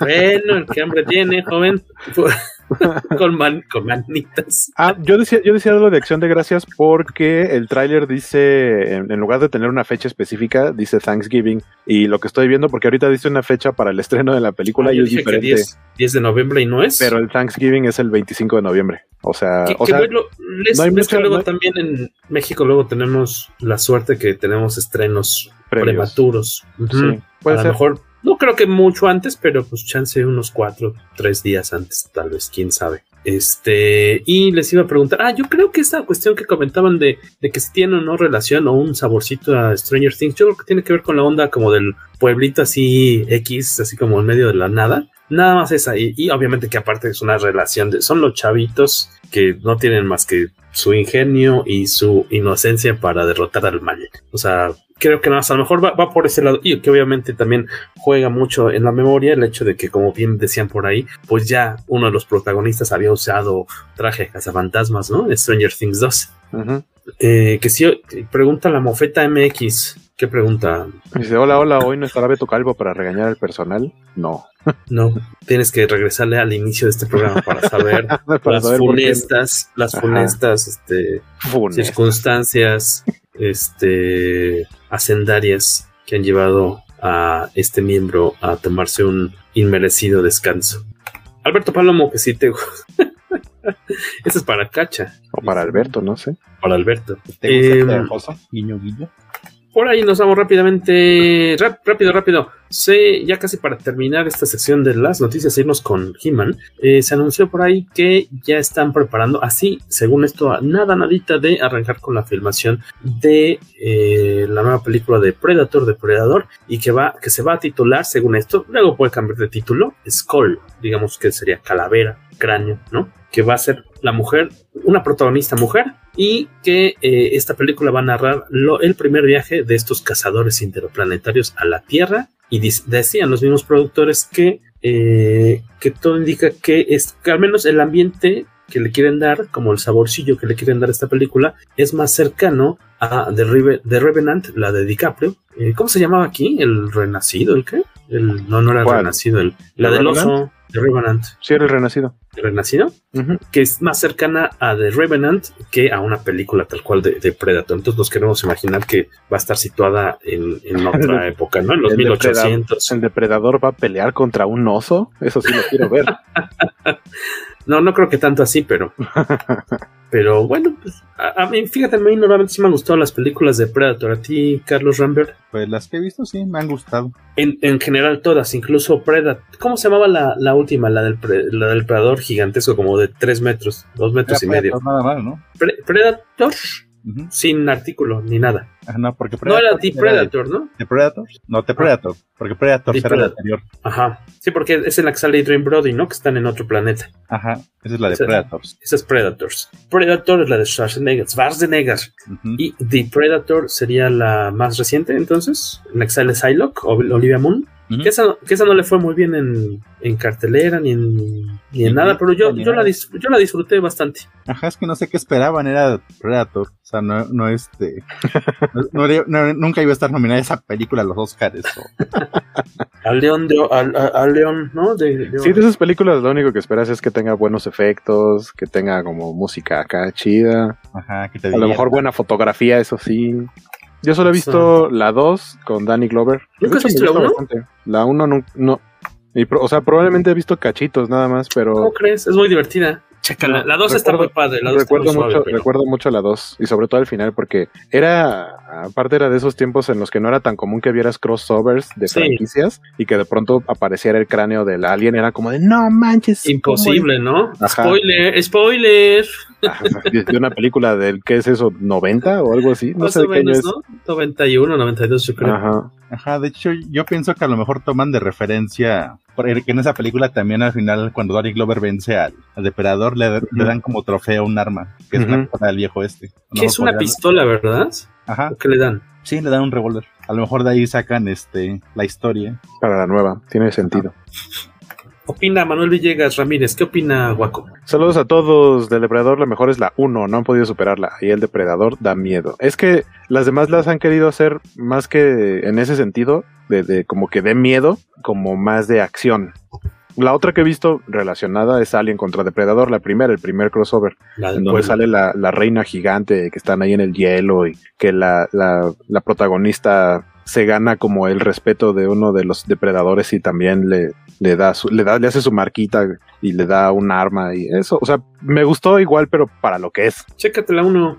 F: Bueno, el que hambre tiene, joven. *laughs* *laughs* con, man- con manitas.
G: Ah, yo decía, yo decía algo de acción de gracias porque el tráiler dice, en, en lugar de tener una fecha específica, dice Thanksgiving. Y lo que estoy viendo, porque ahorita dice una fecha para el estreno de la película
F: Ah,
G: y
F: yo
G: es
F: dije que
G: diferente.
F: 10, 10 de noviembre y no es.
G: Pero el Thanksgiving es el 25 de noviembre. O sea,
F: Que-
G: o
F: que
G: sea
F: bueno, les-
G: no hay
F: que
G: mucha-
F: luego
G: no
F: también en México luego tenemos la suerte que tenemos estrenos prematuros.
G: Sí, puede
F: a
G: ser.
F: lo mejor, no creo que mucho antes, pero pues chance unos cuatro, tres días antes, tal vez, quién sabe. Este, y les iba a preguntar, ah, yo creo que esta cuestión que comentaban de, de que si tiene o no relación o un saborcito a Stranger Things, yo creo que tiene que ver con la onda como del pueblito así X, así como en medio de la nada. Nada más esa, y, y obviamente que aparte es una relación de, son los chavitos que no tienen más que su ingenio y su inocencia para derrotar al mal. O sea, creo que nada más a lo mejor va, va por ese lado y que obviamente también juega mucho en la memoria el hecho de que como bien decían por ahí, pues ya uno de los protagonistas había usado traje de cazafantasmas, ¿no? Stranger Things 2.
G: Ujú.
F: Eh, que si pregunta la mofeta MX, ¿qué pregunta?
G: Dice, hola, hola, hoy no estará Beto Calvo para regañar al personal. No.
F: No, tienes que regresarle al inicio de este programa para saber *laughs*
G: Para
F: las
G: saber
F: funestas, las funestas, este, circunstancias, este, hacendarias que han llevado a este miembro a tomarse un inmerecido descanso. Alberto Palomo, que sí te... *laughs* Eso es para Cacha,
G: O para Alberto, no sé.
F: para Alberto.
H: ¿Te gusta pegajoso? Guiño, guiño.
F: Por ahí nos vamos rápidamente, rápido, rápido. Sí, ya casi para terminar esta sección de las noticias, irnos con He-Man. eh, se anunció por ahí que ya están preparando, así, según esto, nada, nadita de arrancar con la filmación de eh, la nueva película de Predator, de Predador, y que va, que se va a titular, según esto, luego puede cambiar de título, Skull, digamos que sería calavera, cráneo, ¿no? Que va a ser la mujer, una protagonista mujer, y que eh, esta película va a narrar el primer viaje de estos cazadores interplanetarios a la Tierra y decían los mismos productores que, eh, que todo indica que, es, que al menos el ambiente que le quieren dar, como el saborcillo que le quieren dar a esta película, es más cercano a The Revenant, la de DiCaprio. Eh, ¿Cómo se llamaba aquí? ¿El Renacido? ¿El qué? El, no, no era el
G: ¿Cuál?
F: Renacido, el, la
G: ¿The
F: del
G: Revenant?
F: oso, The Revenant.
G: Sí, era el renacido.
F: ¿El Renacido? Que es más cercana a The Revenant que a una película tal cual de, de Predator. Entonces nos queremos imaginar que va a estar situada en, en *laughs* otra época, ¿no? En los
G: El
F: 1800.
G: ¿El depredador va a pelear contra un oso? Eso sí lo quiero ver. *laughs*
F: No, no creo que tanto así, pero... *laughs* Pero bueno, pues, a, a mí, fíjate, a mí normalmente sí me han gustado las películas de Predator. ¿A ti, Carlos Rambert?
H: Pues las que he visto sí me han gustado.
F: En, en general todas, incluso Predator. ¿Cómo se llamaba la, la última? La del, pre- la del Predador gigantesco, como de 3 metros, 2 metros y
H: Era
F: medio.
H: Predator Nada mal, ¿no?
F: Pre- Predator, Sin artículo ni nada.
H: Ah, no, porque
F: No era The
H: era
F: Predator, ¿no?
H: ¿The Predator? No, The Predator. Porque Predator el
F: Predator.
H: anterior.
F: Ajá. Sí, porque es en la que sale Adrian Brody, ¿no? Que están en otro planeta.
H: Ajá. Esa es la de
F: Esa-
H: Predators.
F: Esa es Predators. Predator es la de Schwarzenegger. Schwarzenegger.
H: Ujú.
F: Y The Predator sería la más reciente, entonces. En la que sale Psylocke, o Olivia Moon. Que, esa, que esa no le fue muy bien en, en cartelera ni en, ni en nada, pero yo, yo, la dis- yo la disfruté bastante.
H: Ajá, es que no sé qué esperaban, era Predator. O sea, no, no este. *laughs* no- no haría- no- nunca iba a estar nominada esa película a los Oscars. o- *laughs*
F: Al León, de, al, al- al León, ¿no? De, de-
G: Sí, de esas películas lo único que esperas es que tenga buenos efectos, que tenga como música acá chida,
H: Ajá, que te
G: a lo mejor buena fotografía, eso sí. Yo solo he visto la 2 con Danny Glover.
F: ¿Nunca has visto la
G: gusta
F: uno?
G: bastante. La 1 no, no, Y o sea, probablemente he visto cachitos nada más, pero.
F: ¿Cómo crees? Es muy divertida. Chécala, la 2 está muy padre. La
G: recuerdo, mucho, recuerdo mucho la 2 y sobre todo al final porque era, aparte era de esos tiempos en los que no era tan común que vieras crossovers de franquicias y que de pronto apareciera el cráneo del alien, era como de no manches.
F: Imposible, ¿no? Spoiler, spoiler.
G: de una película del, ¿qué es eso? ¿90 o algo así? No sé qué año es. ¿no?
F: 91, 92 yo creo.
H: Ajá. Ajá, de hecho yo pienso que a lo mejor toman de referencia porque en esa película también al final cuando Danny Glover vence al, depredador le, dan como trofeo un arma, que es la del viejo este.
F: que es una pistola, ¿verdad?
H: Ajá.
F: ¿Qué le dan?
H: Sí, le dan un revólver. A lo mejor de ahí sacan este la historia.
G: Para la nueva, tiene sentido
F: opina Manuel Villegas Ramírez? ¿Qué opina Guaco?
G: Saludos a todos. Del Depredador, la mejor es la 1. No han podido superarla. Y el Depredador da miedo. Es que las demás las han querido hacer más que en ese sentido, de, como que de miedo, como más de acción. La otra que he visto relacionada es Alien contra Depredador, la primera, el primer crossover, donde sale la, reina gigante que están ahí en el hielo y que la, la protagonista se gana como el respeto de uno de los depredadores y también le, le da su, le da, le hace su marquita y le da un arma y eso. O sea, me gustó igual, pero para lo que es.
F: Chécatela uno.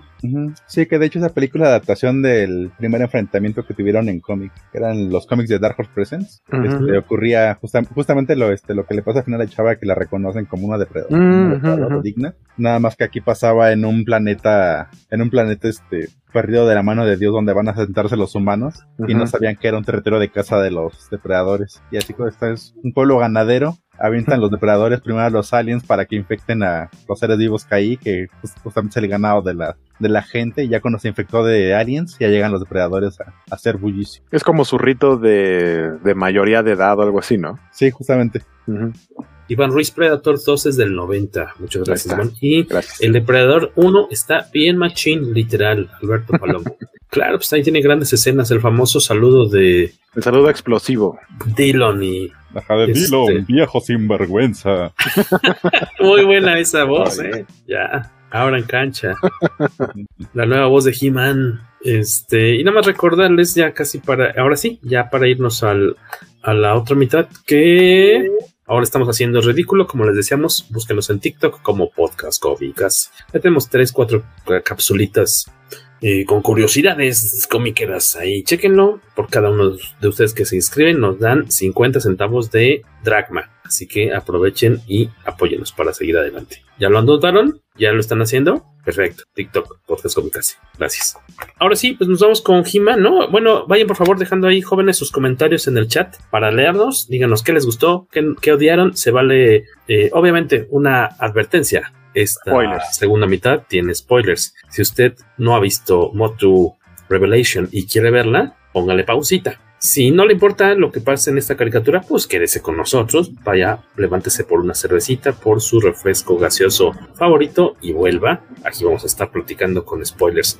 H: Sí, que de hecho esa película de adaptación del primer enfrentamiento que tuvieron en cómic, que eran los cómics de Dark Horse Presents, este, ocurría justamente lo, este, lo que le pasa al final a Chava que la reconocen como una depredadora, digna. Nada más que aquí pasaba en un planeta, en un planeta este perdido de la mano de Dios donde van a sentarse los humanos y no sabían que era un territorio de caza de los depredadores. Y así como está es un pueblo ganadero avientan los depredadores primero a los aliens para que infecten a los seres vivos que hay, que justamente es el ganado de la, de la gente, y ya cuando se infectó de aliens, ya llegan los depredadores a, hacer bullicio.
G: Es como su rito de, de, mayoría de edad o algo así, ¿no?
H: Sí, justamente.
F: Iván Ruiz Predator 2 es del 90. Muchas gracias, Iván. Y el Depredador 1 está bien machín, literal, Alberto Palomo. *laughs* claro, pues ahí tiene grandes escenas. El famoso saludo de.
G: El saludo explosivo.
F: Dillon y.
H: Baja de Dillon, este viejo sinvergüenza. *laughs*
F: Muy buena esa voz, ¿eh? Ya, ahora en cancha. La nueva voz de He-Man. Este, y nada más recordarles ya casi para, ahora sí, ya para irnos al, a la otra mitad, que Ahora estamos haciendo ridículo, como les decíamos, búsquenos en TikTok como Podcast Cómicas. Ya tenemos tres, cuatro capsulitas eh, con curiosidades comiqueras ahí. Chequenlo. Por cada uno de ustedes que se inscriben nos dan 50 centavos de dragma. Así que aprovechen y apóyenos para seguir adelante. ¿Ya lo anotaron? ¿Ya lo están haciendo? Perfecto. TikTok, Podcast Cómicas. Gracias. Ahora sí, pues nos vamos con Jima, ¿no? Bueno, vayan por favor dejando ahí, jóvenes, sus comentarios en el chat para leernos. Díganos qué les gustó, qué, odiaron. Se vale, eh, obviamente, una advertencia. Esta segunda mitad tiene spoilers. Si usted no ha visto Motu Revelation y quiere verla, póngale pausita. Si no le importa lo que pasa en esta caricatura, pues quédese con nosotros. Vaya, levántese por una cervecita, por su refresco gaseoso favorito y vuelva. Aquí vamos a estar platicando con spoilers.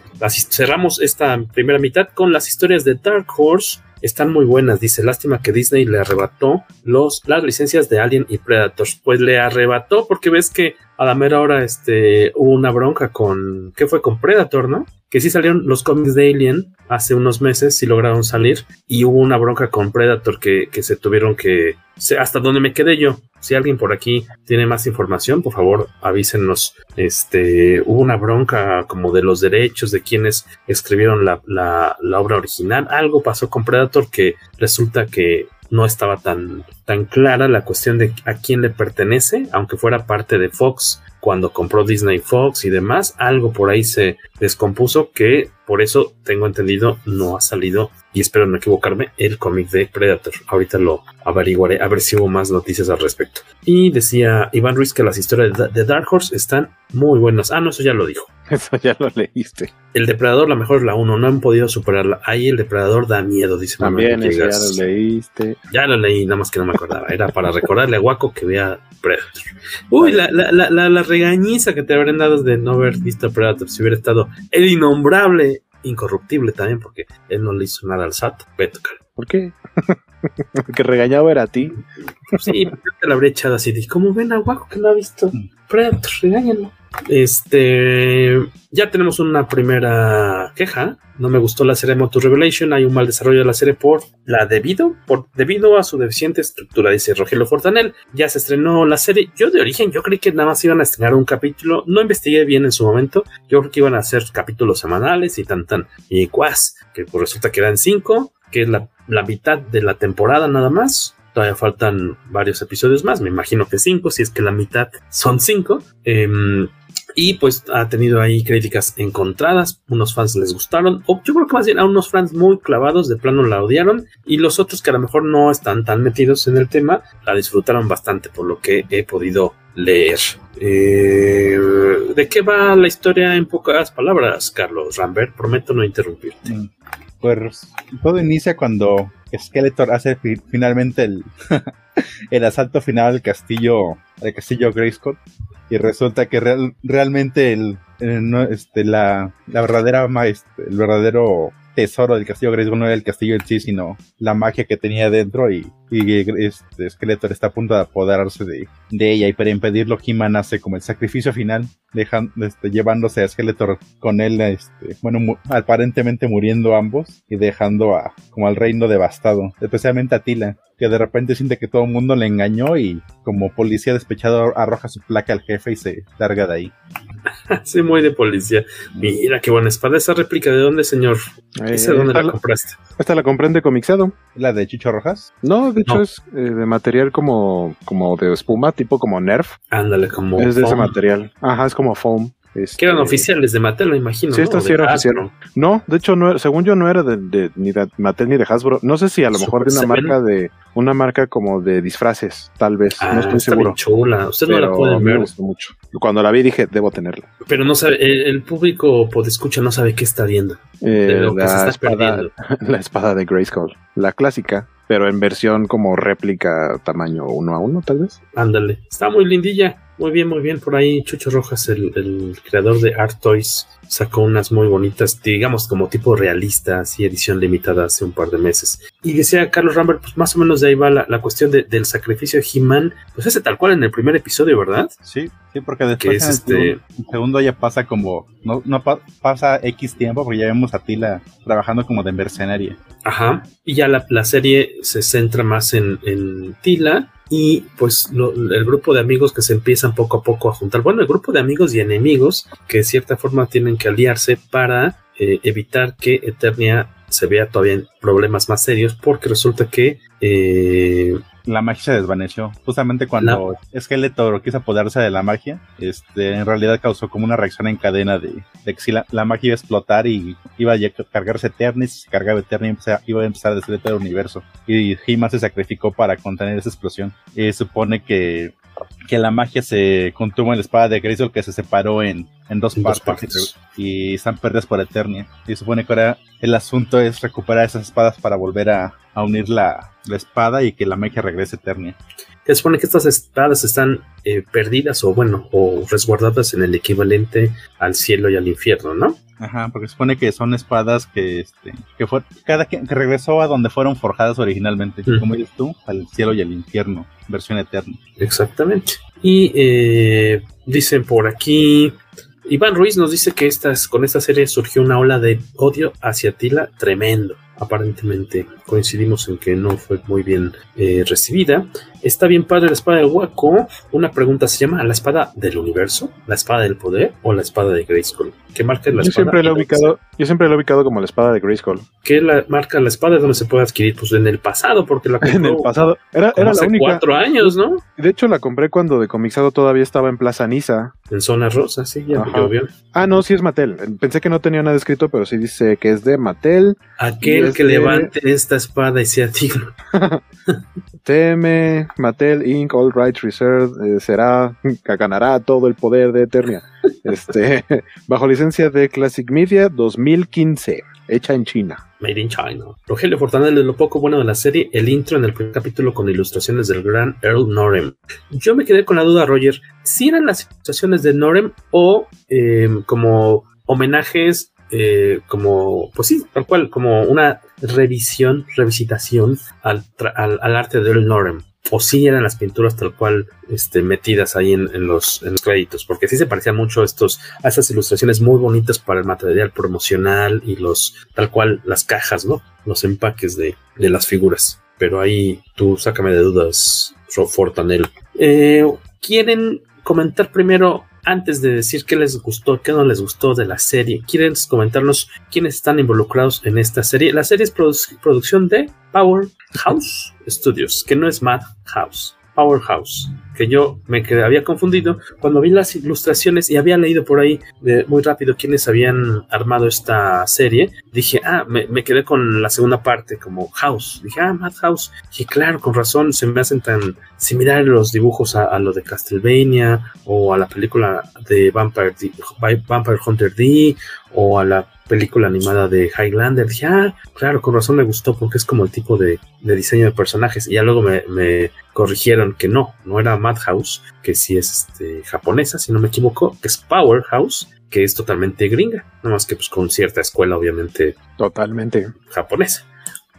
F: cerramos esta primera mitad con las historias de Dark Horse. Están muy buenas, dice. Lástima que Disney le arrebató los, las licencias de Alien y Predator. Pues le arrebató porque ves que a la mera hora este, hubo una bronca con. ¿Qué fue? Con Predator, ¿no? Que sí salieron los cómics de Alien hace unos meses, sí lograron salir y hubo una bronca con Predator que, que se tuvieron que... Hasta donde me quedé yo. Si alguien por aquí tiene más información, por favor avísenos. Este, hubo una bronca como de los derechos de quienes escribieron la, la, la obra original. Algo pasó con Predator que resulta que no estaba tan, tan clara la cuestión de a quién le pertenece, aunque fuera parte de Fox cuando compró Disney Fox y demás, algo por ahí se descompuso que por eso tengo entendido no ha salido y espero no equivocarme el cómic de Predator. Ahorita lo averiguaré a ver si hubo más noticias al respecto. Y decía Iván Ruiz que las historias de Dark Horse están muy buenas. Ah, no, eso ya lo dijo.
G: Eso ya lo leíste.
F: El depredador, la mejor es la 1, no han podido superarla. Ahí el depredador da miedo, dice
G: También, ya lo leíste.
F: Ya lo leí, nada más que no me acordaba. Era para recordarle a Guaco que vea Predator. Uy, la, la, la, la, regañiza que te habrían dado de no haber visto Predator si hubiera estado el innombrable, incorruptible también, porque él no le hizo nada al SAT.
G: ¿Por qué? *laughs* que regañaba era a ti.
F: Sí, te la habría echado así. ¿Cómo ven a Guaco que no ha visto Predator? Regáñalo. Este Ya tenemos una primera queja. No me gustó la serie Moto Revelation. Hay un mal desarrollo de la serie por la debido, por debido a su deficiente estructura, dice Rogelio Fortanel. Ya se estrenó la serie. Yo de origen, yo creí que nada más iban a estrenar un capítulo. No investigué bien en su momento. Yo creo que iban a hacer capítulos semanales y tan tan. Y cuas, que pues resulta que eran cinco, que es la, la mitad de la temporada nada más. Todavía faltan varios episodios más, me imagino que cinco, si es que la mitad son cinco. Eh, y pues ha tenido ahí críticas encontradas. Unos fans les gustaron. O yo creo que más bien a unos fans muy clavados de plano la odiaron. Y los otros que a lo mejor no están tan metidos en el tema la disfrutaron bastante por lo que he podido leer. Eh, ¿De qué va la historia en pocas palabras, Carlos Rambert? Prometo no interrumpirte.
H: Pues todo inicia cuando Skeletor hace fi finalmente el, *laughs* el asalto final al castillo, al castillo Grayskull y resulta que real, realmente el, el este, la, la verdadera este, el verdadero tesoro del castillo Grayskull no era el castillo en sí, sino la magia que tenía dentro y, y este Skeletor está a punto de apoderarse de, de ella y para impedirlo He-Man hace como el sacrificio final dejando, este, llevándose a Skeletor con él, este, bueno, mu aparentemente muriendo ambos y dejando a, como al reino devastado, especialmente a Tila, que de repente siente que todo el mundo le engañó y como policía despechado arroja su placa al jefe y se larga de ahí. *laughs*
F: sí, muy de policía. Mira qué buena espada. ¿Esa réplica de dónde, señor?
G: Eh,
F: ¿Esa dónde la compraste?
G: Esta la compré en Decomixado.
H: ¿La de Chicho Rojas?
G: No, de hecho no. es eh, de material como, como de espuma, tipo como Nerf.
F: Ándale, como.
G: Es de foam. ese material. Ajá, es como foam.
F: Este... Que eran oficiales de Mattel, me imagino.
G: Sí, esta
F: ¿no?
G: sí era oficial. No, de hecho, no, según yo, no era de, de, ni de Mattel ni de Hasbro. No sé si a lo mejor de una marca de. Una marca como de disfraces, tal vez.
F: Ah,
G: no estoy
F: está
G: seguro.
F: Bien chula. Usted no la puede ver.
G: Me gustó mucho. Cuando la vi dije, debo tenerla.
F: Pero no sabe, el, el público por escucha no sabe qué está viendo.
G: Eh,
F: de lo que se está
G: espada,
F: perdiendo. *laughs*
G: La espada de Grayskull. La clásica, pero en versión como réplica tamaño uno a uno, tal vez.
F: Ándale. Está muy lindilla. Muy bien, muy bien. Por ahí Chucho Rojas, el, el, creador de Art Toys, sacó unas muy bonitas, digamos como tipo realistas y edición limitada hace un par de meses. Y decía Carlos Rambert, pues más o menos de ahí va la, la cuestión de, del sacrificio de He-Man, pues ese tal cual en el primer episodio, ¿verdad?
H: Sí, sí, porque después
F: es
H: en el,
F: este...
H: segundo, ya pasa como, no, no pa pasa X tiempo, porque ya vemos a Tila trabajando como de mercenaria.
F: Ajá, y ya la, la serie se centra más en, en Tila y pues lo, el grupo de amigos que se empiezan poco a poco a juntar, bueno, el grupo de amigos y enemigos que de cierta forma tienen que aliarse para eh, evitar que Eternia se vea todavía problemas más serios porque resulta que eh,
H: la magia se desvaneció. Justamente cuando la... Skeletor quiso apoderarse de la magia, este, en realidad causó como una reacción en cadena de, de que si la, la, magia iba a explotar y iba a cargarse Eternia, si se cargaba Eternia iba a empezar a destruir todo el universo. Y He-Man se sacrificó para contener esa explosión. Y supone que que la magia se contuvo en la espada de Grayskull que se separó en, en dos,
F: dos
H: partes,
F: partes,
H: y están perdidas por Eternia. Y supone que ahora el asunto es recuperar esas espadas para volver a, a unir la, la, espada y que la magia regrese a Eternia.
F: Se supone que estas espadas están eh, perdidas o bueno, o resguardadas en el equivalente al cielo y al infierno, ¿no?
H: Ajá, porque supone que son espadas que, este, que fue, cada que, que regresó a donde fueron forjadas originalmente, como dices tú, al cielo y al infierno, versión eterna.
F: Exactamente. Y eh, dicen por aquí, Iván Ruiz nos dice que estas, con esta serie surgió una ola de odio hacia Tila tremendo. Aparentemente coincidimos en que no fue muy bien eh, recibida. Está bien padre la espada de Waco. Una pregunta se llama ¿la espada del universo? ¿La espada del poder? ¿O la espada de Grayskull? ¿Qué marca la
G: yo
F: espada?
G: Siempre la he ubicado, yo siempre la he ubicado como la espada de Grayskull.
F: ¿Qué la, marca la espada? ¿Dónde se puede adquirir? Pues en el pasado, porque la
G: compré. *laughs* en el pasado. Era, era
F: hace
G: la única.
F: cuatro años, ¿no?
G: De hecho, la compré cuando de Comixado todavía estaba en Plaza Niza.
F: En Zona Rosa, sí, ya.
G: Ah, no, sí es Mattel. Pensé que no tenía nada escrito, pero sí dice que es de Mattel.
F: Aquel que de... levante esta espada y sea digno. *laughs*
G: TM, Mattel Inc., All Rights Reserved, eh, será, ganará todo el poder de Eternia. *laughs* este, *laughs* bajo licencia de Classic Media 2015, hecha en China.
F: Made in China. Rogelio Fortanel de lo poco bueno de la serie, el intro en el primer capítulo con ilustraciones del gran Earl Norem. Yo me quedé con la duda, Roger, si eran las ilustraciones de Norem o eh, como homenajes eh, como, pues sí, tal cual, como una revisión, revisitación al, al, al arte de Earl Norem. O sí eran las pinturas tal cual este, metidas ahí en, en, los, en los créditos, porque sí se parecían mucho a, estos, a estas ilustraciones muy bonitas para el material promocional y los tal cual las cajas, ¿no? Los empaques de, de las figuras. Pero ahí tú sácame de dudas, Fortanel. Eh, ¿Quieren comentar primero antes de decir qué les gustó, qué no les gustó de la serie, quieren comentarnos quiénes están involucrados en esta serie. La serie es produ producción de Powerhouse Studios, que no es Madhouse. Powerhouse, que yo me quedé, había confundido cuando vi las ilustraciones y había leído por ahí de, muy rápido quiénes habían armado esta serie. Dije, ah, me, me, quedé con la segunda parte como House. Dije, ah, Madhouse. Dije, claro, con razón, se me hacen tan similares los dibujos a, lo de Castlevania o a la película de Vampire, Hunter D o a la película animada de Highlander. Dije, ah, claro, con razón me gustó porque es como el tipo de, diseño de personajes. Y ya luego me, corrigieron que no, no era Madhouse, que sí es este, japonesa, si no me equivoco, que es Powerhouse, que es totalmente gringa, nada más que pues con cierta escuela obviamente
G: totalmente
F: japonesa.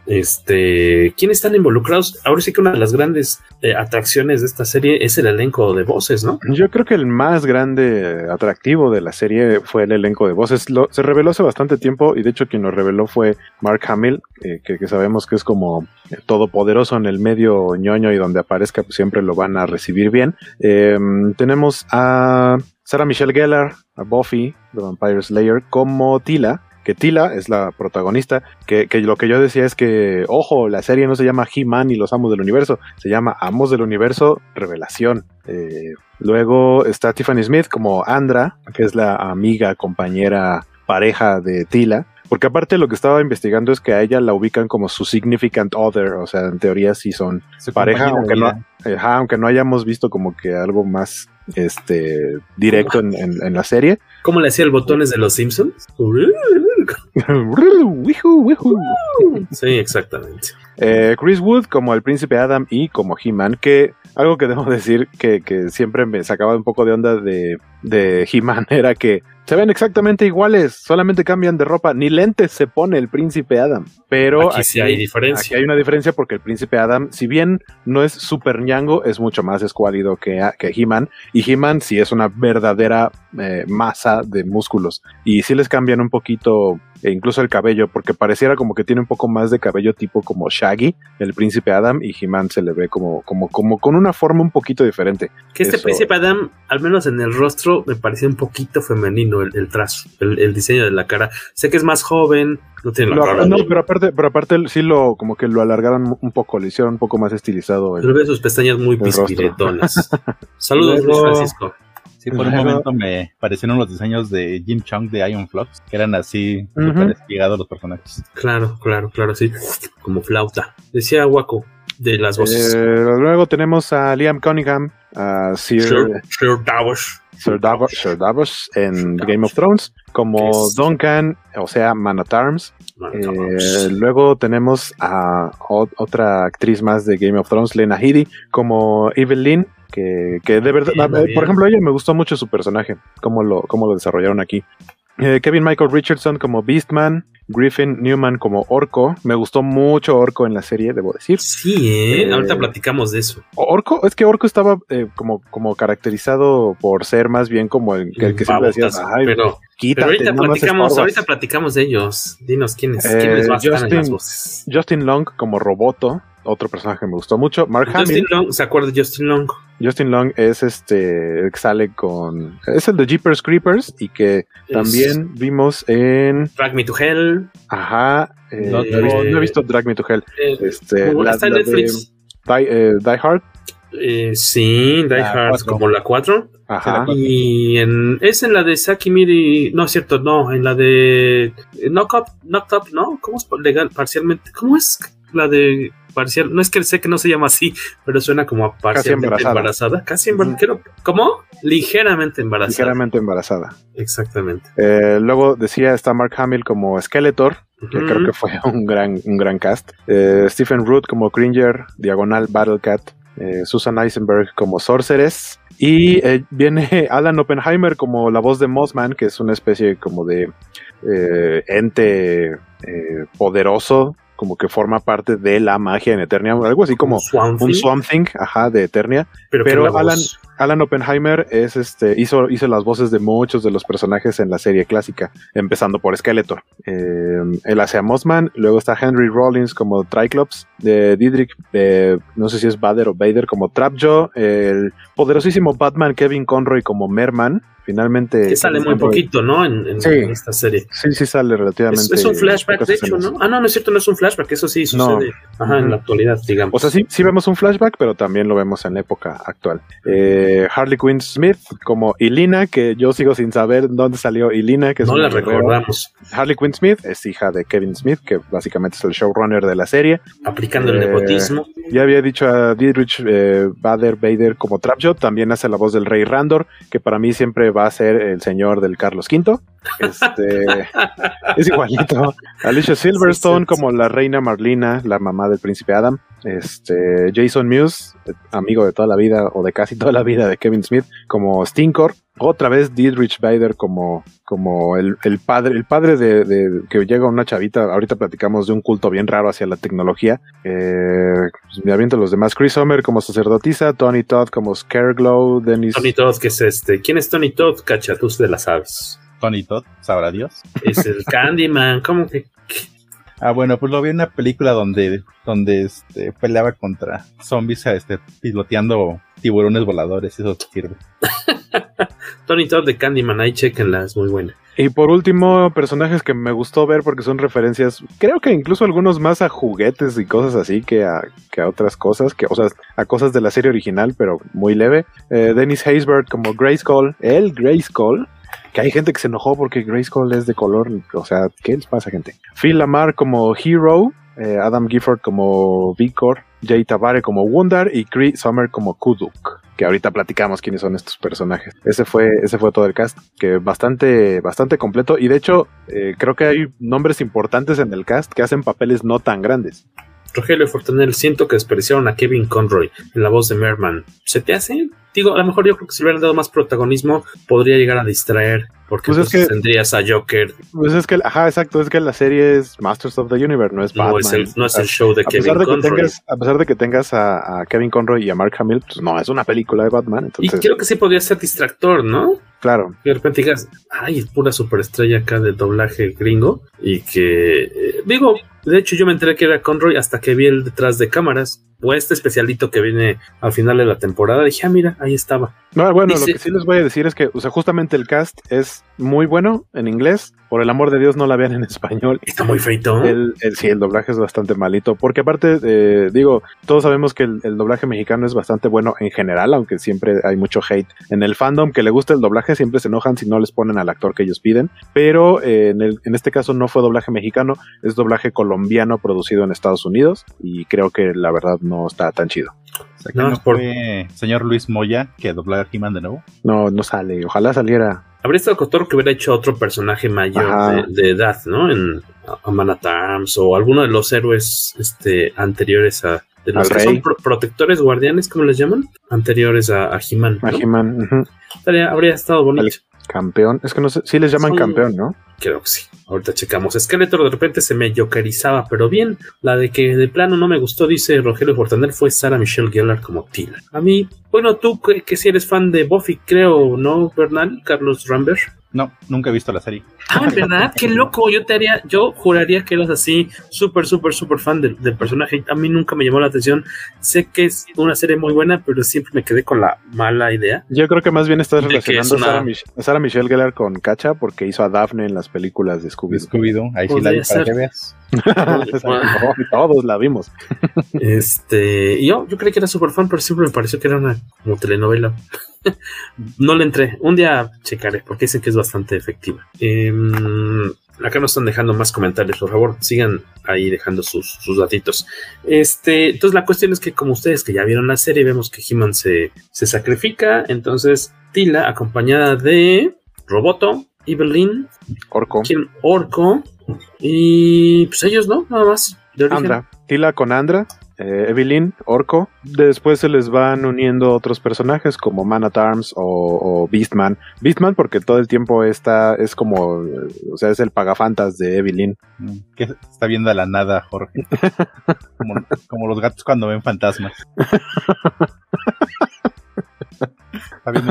F: Este, ¿quiénes están involucrados? Ahora sí que una de las grandes eh, atracciones de esta serie es el elenco de voces, ¿no?
G: Yo creo que el más grande atractivo de la serie fue el elenco de voces. Se reveló hace bastante tiempo y de hecho quien lo reveló fue Mark Hamill, eh, que, sabemos que es como todopoderoso en el medio ñoño y donde aparezca pues siempre lo van a recibir bien. Eh, tenemos a Sarah Michelle Gellar, a Buffy, The Vampire Slayer, como Tila que Tila es la protagonista, que, lo que yo decía es que, ojo, la serie no se llama He-Man y los Amos del Universo, se llama Amos del Universo Revelación. Eh, luego está Tiffany Smith como Andra, que es la amiga, compañera, pareja de Tila. Porque aparte lo que estaba investigando es que a ella la ubican como su significant other, o sea, en teoría sí son su pareja, aunque no, ajá, aunque no hayamos visto como que algo más este directo en, en, en la serie.
F: ¿Cómo le hacía el botones de los Simpsons? *laughs* sí, exactamente.
G: Eh, Chris Wood como el príncipe Adam y como He-Man, que algo que debo *laughs* decir que, que, siempre me sacaba un poco de onda de, de He-Man *laughs* era que se ven exactamente iguales, solamente cambian de ropa, ni lentes se pone el príncipe Adam. Pero
F: aquí, aquí sí hay diferencia.
G: Aquí hay una diferencia porque el príncipe Adam, si bien no es super ñango, es mucho más escuálido que, que He-Man. Y He-Man sí es una verdadera eh, masa de músculos. Y sí les cambian un poquito e incluso el cabello, porque pareciera como que tiene un poco más de cabello tipo como Shaggy, el príncipe Adam, y He-Man se le ve como, como, como con una forma un poquito diferente.
F: Que este Eso... príncipe Adam, al menos en el rostro, me parecía un poquito femenino el, el trazo, el, el, diseño de la cara. Sé que es más joven, no tiene la
G: lo,
F: cara.
G: No, pero aparte, pero aparte sí lo, como que lo alargaron un poco, lo hicieron un poco más estilizado.
F: Pero ve sus pestañas muy pispiretonas. *laughs* Saludos, Luis Francisco.
H: Sí, por un momento me parecieron los diseños de Jim Chung de Iron Flux, que eran así, uh -huh. los personajes.
F: Claro, claro, claro, sí, como flauta. Decía Waco de las voces.
G: Eh, luego tenemos a Liam Cunningham, a Sir,
F: Sir, Sir Davos.
G: Sir Davos, Sir Davos en Game of Thrones, como Duncan, o sea, Man at Arms. Eh, luego tenemos a otra actriz más de Game of Thrones, Lena Headey, como Evelyn, que, que, de verdad, bien, bien. por ejemplo, a ella me gustó mucho su personaje, cómo lo, cómo lo desarrollaron aquí. Eh, Kevin Michael Richardson como Beastman, Griffin Newman como Orco. Me gustó mucho Orco en la serie, debo decir.
F: Sí, ¿eh? Eh, ahorita platicamos de eso.
G: Orco, es que Orco estaba eh, como, como caracterizado por ser más bien como el, el que siempre decía,
F: pero, quítate, pero ahorita, platicamos, ahorita platicamos de ellos. Dinos quiénes, quiénes estar en las voces.
G: Justin Long como Roboto otro personaje que me gustó mucho. Mark
F: Justin
G: Hamill.
F: Long, ¿se acuerda de Justin Long?
G: Justin Long es este el que sale con. Es el de Jeepers Creepers y que es... también vimos en.
F: Drag Me to Hell.
G: Ajá. Eh, no, no, no, he visto Drag Me to Hell.
F: Eh,
G: este,
F: la, está en
G: la
F: Netflix.
G: De, Die, eh, Die Hard.
F: Eh, sí, Die
H: La
F: Hard
H: cuatro.
F: como la 4.
G: Ajá.
F: Y en, es en la de Saki Miri, no es cierto, no, en la de Knock Up, Knocked Up, ¿no? ¿Cómo es legal? Parcialmente, ¿cómo es la de parcial? No es que sé que no se llama así, pero suena como a parcialmente
G: Casi embarazada.
F: embarazada. Casi embarazada. ¿Cómo? Ligeramente embarazada.
G: Ligeramente embarazada.
F: Exactamente.
G: Eh, luego decía está Mark Hamill como Skeletor, que creo que fue *laughs* un gran, un gran cast. Eh, Stephen Root como Cringer, Diagonal Battlecat. Eh, Susan Eisenberg como Sorceress. Y eh, viene *laughs* Alan Oppenheimer como la voz de Mossman, que es una especie como de eh, ente eh, poderoso como que forma parte de la magia en Eternia, algo así como
F: Swamp
G: un. Swamp Thing, ajá, de Eternia.
F: Pero,
G: Pero
F: la voz-
G: Alan, Oppenheimer es este, hizo, hizo las voces de muchos de los personajes en la serie clásica, empezando por Skeletor. Eh, él hace a Mossman, luego está Henry Rollins como Triclops, de Diedrich, eh, no sé si es Vader o Vader como Trapjaw, el poderosísimo Batman Kevin Conroy como Merman. Finalmente.
F: que sale muy poquito, ¿no? En, en
G: Sí.
F: esta serie.
G: Sí, sí sale relativamente.
F: Es, es un flashback, de hecho. ¿no? Ah, no, no es cierto, no es un flashback, eso sí
G: No.
F: sucede Ajá, en la actualidad, digamos.
G: O sea, sí, sí vemos un flashback, pero también lo vemos en la época actual. Eh, Harley Quinn Smith como Ilina, que yo sigo sin saber dónde salió Ilina, que es
F: no la recordamos.
G: Harley Quinn Smith es hija de Kevin Smith, que básicamente es el showrunner de la serie.
F: Aplicando el
G: Eh,
F: nepotismo.
G: Ya había dicho a Dietrich eh, Bader Vader como Trapjaw, también hace la voz del Rey Randor, que para mí siempre va a ser el señor del Carlos V. Este, *laughs* es igualito. Alicia Silverstone
F: Sí, sí, sí.
G: como la reina Marlina, la mamá del príncipe Adam. Este, Jason Mewes, amigo de toda la vida o de casi toda la vida de Kevin Smith, como Stinkor. Otra vez Dietrich Bader como, como el, el padre, el padre de, de- que llega una chavita. Ahorita platicamos de un culto bien raro hacia la tecnología. Eh, pues me aviento los demás. Chris Sommer como sacerdotisa, Tony Todd como Scareglow, Dennis.
F: Tony Todd, que es este. ¿Quién es Tony Todd? Cachatus de las aves.
H: Tony Todd, sabrá Dios.
F: Es el Candyman, ¿cómo que?
H: Ah, bueno, pues lo vi en una película donde, donde este, peleaba contra zombies este, piloteando tiburones voladores, eso sirve. *laughs*
F: Tony Todd de Candyman, ahí chequenla, es muy buena.
G: Y por último, personajes que me gustó ver porque son referencias, creo que incluso algunos más a juguetes y cosas así que a, que a otras cosas, que, o sea, a cosas de la serie original, pero muy leve. Eh, Dennis Haysbert como Grayskull, el Grayskull, que hay gente que se enojó porque Grayskull es de color, o sea, ¿qué les pasa, gente? Phil Lamar como Hero, eh, Adam Gifford como Vicor, Jay Tabare como Wundar y Cree Summer como Kuduk. Que ahorita platicamos quiénes son estos personajes. Ese fue, ese fue todo el cast, que bastante, bastante completo. Y de hecho, eh, creo que hay nombres importantes en el cast que hacen papeles no tan grandes.
F: Rogelio Fortanel, siento que desperdiciaron a Kevin Conroy en la voz de Merman. ¿Se te hace? Digo, a lo mejor yo creo que si le hubieran dado más protagonismo, podría llegar a distraer. Porque
G: Pues es
F: entonces
G: que-
F: tendrías a Joker.
G: Pues es que, ajá, exacto, es que la serie es Masters of the Universe, no es
F: No
G: Batman.
F: es el, no es el show de
G: a
F: Kevin
G: pesar de, que
F: Conroy.
G: tengas, a pesar de que tengas a, a Kevin Conroy y a Mark Hamill, pues no, es una película de Batman.
F: Y creo que sí podría ser distractor, ¿no?
G: Claro.
F: Que de repente digas, ay, es pura superestrella acá de doblaje gringo. Y que, eh, digo, de hecho yo me enteré que era Conroy hasta que vi el detrás de cámaras. O este especialito que viene al final de la temporada. Dije, ah, mira, ahí estaba.
G: No, bueno,
F: Dice-
G: lo que sí les voy a decir es que, o sea, justamente el cast es muy bueno en inglés. Por el amor de Dios, no la vean en español.
F: Está muy feito.
G: El, el- sí, el doblaje es bastante malito. Porque aparte, eh, digo, todos sabemos que el, el doblaje mexicano es bastante bueno en general, aunque siempre hay mucho hate. En el fandom que le gusta el doblaje, siempre se enojan si no les ponen al actor que ellos piden. Pero eh, en, el- en este caso no fue doblaje mexicano, es doblaje colombiano producido en Estados Unidos. Y creo que la verdad no está tan chido.
H: O sea, que
F: No,
H: no,
F: por-
H: fue señor Luis Moya que doblar a He-Man de nuevo.
G: No, no sale. Ojalá saliera.
F: Habría estado cotorro que hubiera hecho otro personaje mayor de, de edad, ¿no? En a Man at Arms o alguno de los héroes este, anteriores a. De los que son pro- protectores, guardianes, ¿cómo les llaman? Anteriores a, a He-Man.
G: A
F: ¿no?
G: He-Man, ujú.
F: Estaría- habría estado bonito.
G: Campeón. Es que no sé. Sí les llaman
F: Son-
G: campeón, ¿no?
F: Creo que sí. Ahorita checamos. Skeletor de repente se me jokerizaba, pero bien. La de que de plano no me gustó, dice Rogelio Fortaner, fue Sarah Michelle Gellar como Tila. A mí, bueno, tú que, que si eres fan de Buffy, creo, ¿no, Bernal? Carlos Rambert.
H: No, nunca he visto la serie.
F: Ah, ¿verdad? Qué loco. Yo te haría, yo juraría que eras así, súper, súper, súper fan del, del personaje. A mí nunca me llamó la atención. Sé que es una serie muy buena, pero siempre me quedé con la mala idea.
G: Yo creo que más bien estás
F: que es
G: relacionando a Sarah, Mich- a Sarah Michelle Gellar con Cacha porque hizo a Daphne en las películas de Scooby.
H: Scooby-Doo, ahí sí la vi para
F: ser.
H: que veas. *laughs*
G: Todos la vimos.
F: Este, y yo, yo creí que era súper fan, pero siempre me pareció que era una como telenovela. *laughs* no le entré. Un día checaré, porque dicen que es bastante efectiva. Em, acá nos están dejando más comentarios, por favor, sigan ahí dejando sus, sus datitos. Este, entonces la cuestión es que como ustedes que ya vieron la serie, vemos que He-Man se, se sacrifica. Entonces, Tila, acompañada de Roboto, Evelyn,
G: Orco.
F: ¿quién? Orco, y pues ellos, ¿no? Nada más. De.
G: Andra. Tila con Andra. Eh, Evelyn, Orco. Después se les van uniendo otros personajes como Man at Arms o, o, Beastman. Beastman porque todo el tiempo está, es como, o sea, es el pagafantas de Evelyn.
H: Mm, que está viendo a la nada, Jorge. *laughs* como, como los gatos cuando ven fantasmas. *laughs*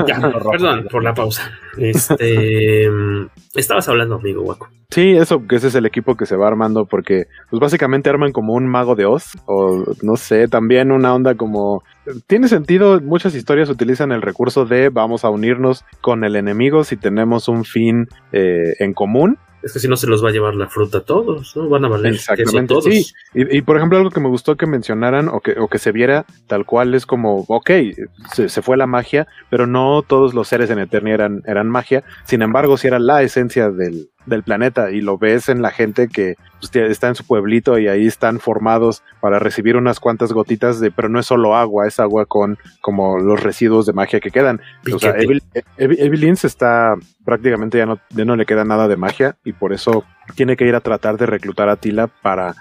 F: Ya, perdón por la pausa. Este, *laughs* estabas hablando, amigo Waco.
G: Sí, eso, que ese es el equipo que se va armando porque, pues básicamente arman como un mago de Oz o no sé, también una onda como tiene sentido, muchas historias utilizan el recurso de vamos a unirnos con el enemigo si tenemos un fin eh, en común
F: es que si no se los va a llevar la fruta a todos, ¿no? Van a valer
G: Exactamente,
F: todos.
G: Sí, y, y, por ejemplo algo que me gustó que mencionaran o que, o que se viera tal cual es como, ok, se, se, fue la magia, pero no todos los seres en Eternia eran, eran magia, sin embargo si era la esencia del, del planeta y lo ves en la gente que pues, está en su pueblito y ahí están formados para recibir unas cuantas gotitas de, pero no es solo agua, es agua con como los residuos de magia que quedan. O sea, Evelyn se está prácticamente ya no, ya no le queda nada de magia y por eso tiene que ir a tratar de reclutar a Tila para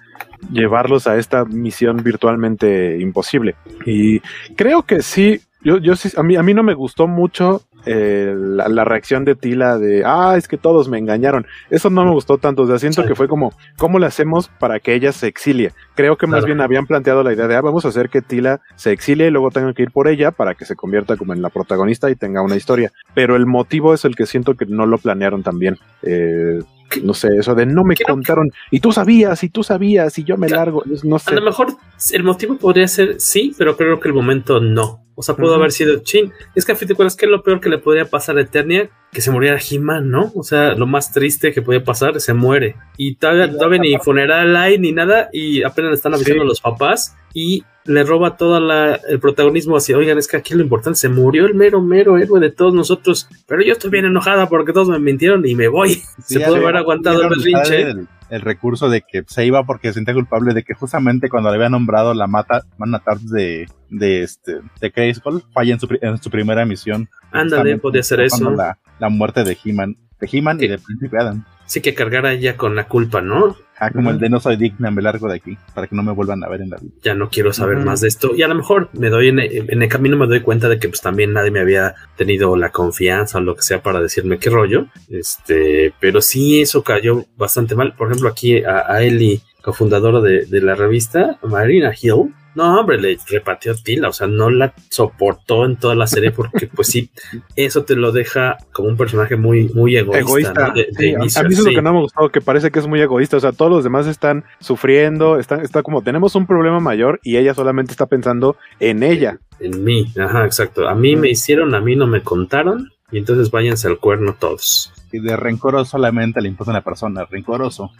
G: llevarlos a esta misión virtualmente imposible. Y creo que sí, yo, yo sí, a mí, a mí no me gustó mucho eh, la, la, reacción de Tila de, ah, es que todos me engañaron. Eso no me gustó tanto. O sea, siento sí. que fue como, ¿cómo le hacemos para que ella se exilie? Creo que más claro. bien habían planteado la idea de, ah, vamos a hacer que Tila se exilie y luego tengan que ir por ella para que se convierta como en la protagonista y tenga una historia. Pero el motivo es el que siento que no lo planearon también. Eh, no sé, eso de no me Creo contaron que... y tú sabías y tú sabías y yo me largo, no sé.
F: A lo mejor el motivo podría ser sí, pero creo que el momento no. O sea, pudo uh -huh. haber sido chin. Es que a fin de cuentas, ¿qué es lo peor que le podría pasar a Eternia? Que se muriera He-Man, ¿no? O sea, lo más triste que podía pasar, se muere. Y todavía, todavía ni funeral hay ni nada, y apenas le están avisando sí. los papás, y le roba todo la, el protagonismo así, oigan, es que aquí lo importante, se murió el mero, mero héroe de todos nosotros, pero yo estoy bien enojada porque todos me mintieron y me voy. Sí, se pudo haber aguantado el berrinche.
H: El, recurso de que se iba porque se sentía culpable de que justamente cuando le había nombrado la mata, Manatars de, de este de Grayskull falla en su, en su primera misión.
F: Ándale, podía ser eso.
H: La, la muerte de He-Man, de He-Man y del príncipe Adam.
F: Sí, que cargara ella con la culpa, ¿no?
H: Ah, como uh -huh. el de no soy digna, me largo de aquí, para que no me vuelvan a ver en la vida.
F: Ya no quiero saber uh -huh. más de esto. Y a lo mejor me doy en, en, el camino me doy cuenta de que pues también nadie me había tenido la confianza o lo que sea para decirme qué rollo. Este, pero sí eso cayó bastante mal. Por ejemplo, aquí a, a Eli, cofundadora de, de la revista, Marina Hill, no, hombre, le repateó Tila, o sea, no la soportó en toda la serie porque, pues sí, eso te lo deja como un personaje muy, muy egoísta. egoísta. ¿no? de,
G: inicio, a mí eso sí. es lo que no me ha gustado, que parece que es muy egoísta, o sea, todos los demás están sufriendo, están, está como, tenemos un problema mayor y ella solamente está pensando en ella.
F: En, en mí, ajá, exacto. A mí mm. me hicieron, a mí no me contaron y entonces váyanse al cuerno todos.
H: De rencoroso solamente le impuso a una persona, rencoroso.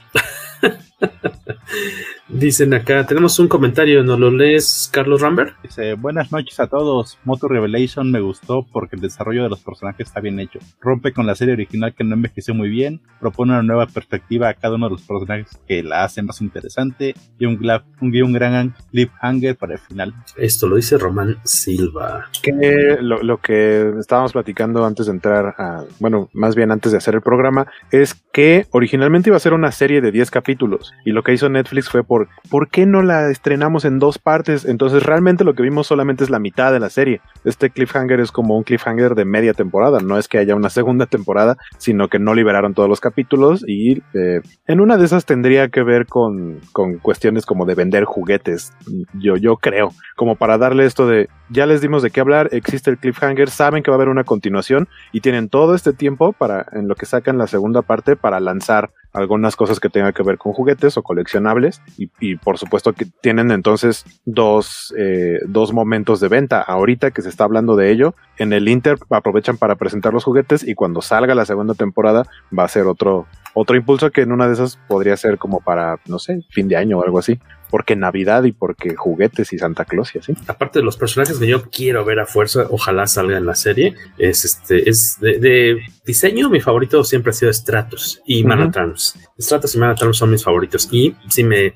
H: *laughs*
F: Dicen acá, tenemos un comentario, ¿no lo lees, Carlos Rambert?
H: Dice, buenas noches a todos. Moto Revelation me gustó porque el desarrollo de los personajes está bien hecho. Rompe con la serie original que no envejeció muy bien, propone una nueva perspectiva a cada uno de los personajes que la hacen más interesante y un, un, un gran cliffhanger para el final.
F: Esto lo dice Román Silva.
G: Que lo, lo que estábamos platicando antes de entrar a, bueno, más bien antes de el programa, es que originalmente iba a ser una serie de 10 capítulos y lo que hizo Netflix fue por ¿por qué no la estrenamos en dos partes? Entonces realmente lo que vimos solamente es la mitad de la serie. Este cliffhanger es como un cliffhanger de media temporada, no es que haya una segunda temporada, sino que no liberaron todos los capítulos y eh, en una de esas tendría que ver con, con cuestiones como de vender juguetes, yo, yo creo, como para darle esto de ya les dimos de qué hablar, existe el cliffhanger, saben que va a haber una continuación y tienen todo este tiempo para en lo que sacan la segunda parte para lanzar algunas cosas que tengan que ver con juguetes o coleccionables y, por supuesto que tienen entonces dos, eh, dos momentos de venta. Ahorita que se está hablando de ello, en el Inter aprovechan para presentar los juguetes y cuando salga la segunda temporada va a ser otro, otro impulso que en una de esas podría ser como para, no sé, fin de año o algo así porque Navidad y porque juguetes y Santa Claus y así.
F: Aparte de los personajes que yo quiero ver a fuerza, ojalá salga en la serie, es este, es de, de diseño, mi favorito siempre ha sido Stratos y uh -huh. Manatrans. Stratos y Manatrans son mis favoritos y sí me eh,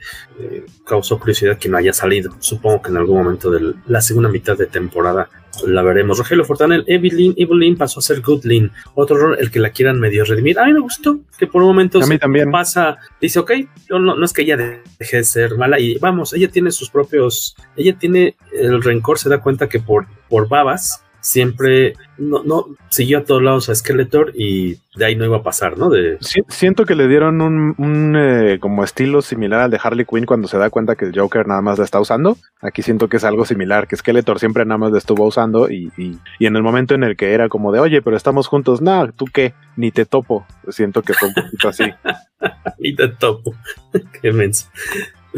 F: causó curiosidad que no haya salido. Supongo que en algún momento de la segunda mitad de temporada la veremos. Rogelio Fortanel, Evelyn, Evelyn pasó a ser Goodlin. Otro rol, el que la quieran medio redimir. A mí me gustó que por un momento
G: a mí también.
F: pasa, dice, ok, no, no, es que ella deje de ser mala y vamos, ella tiene sus propios, ella tiene el rencor, se da cuenta que por, por babas siempre no, no siguió a todos lados a Skeletor y de ahí no iba a pasar, ¿no? De...
G: siento que le dieron un, un eh, como estilo similar al de Harley Quinn cuando se da cuenta que el Joker nada más la está usando. Aquí siento que es algo similar, que Skeletor siempre nada más la estuvo usando y, y, y en el momento en el que era como de, oye, pero estamos juntos, nada, ¿tú qué? Ni te topo. Siento que fue un poquito así. *laughs*
F: Ni te topo. *laughs* qué menso.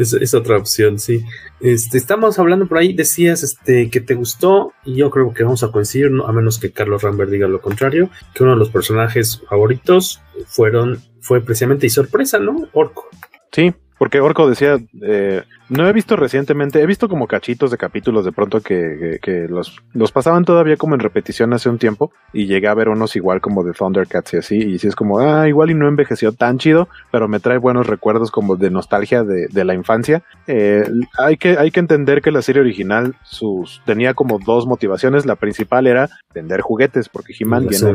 F: Es, otra opción, sí. Este, estamos hablando por ahí, decías este, que te gustó, y yo creo que vamos a coincidir, a menos que Carlos Rambert diga lo contrario, que uno de los personajes favoritos fueron, fue precisamente y sorpresa, ¿no? Orco.
G: Sí, porque Orco decía, eh, no he visto recientemente, he visto como cachitos de capítulos de pronto que, que, los, los, pasaban todavía como en repetición hace un tiempo y llegué a ver unos igual como de Thundercats y así, y sí es como, ah, igual y no envejeció tan chido, pero me trae buenos recuerdos como de nostalgia de, de la infancia. Eh, hay, que, hay que entender que la serie original sus, tenía como dos motivaciones, la principal era vender juguetes, porque He-Man viene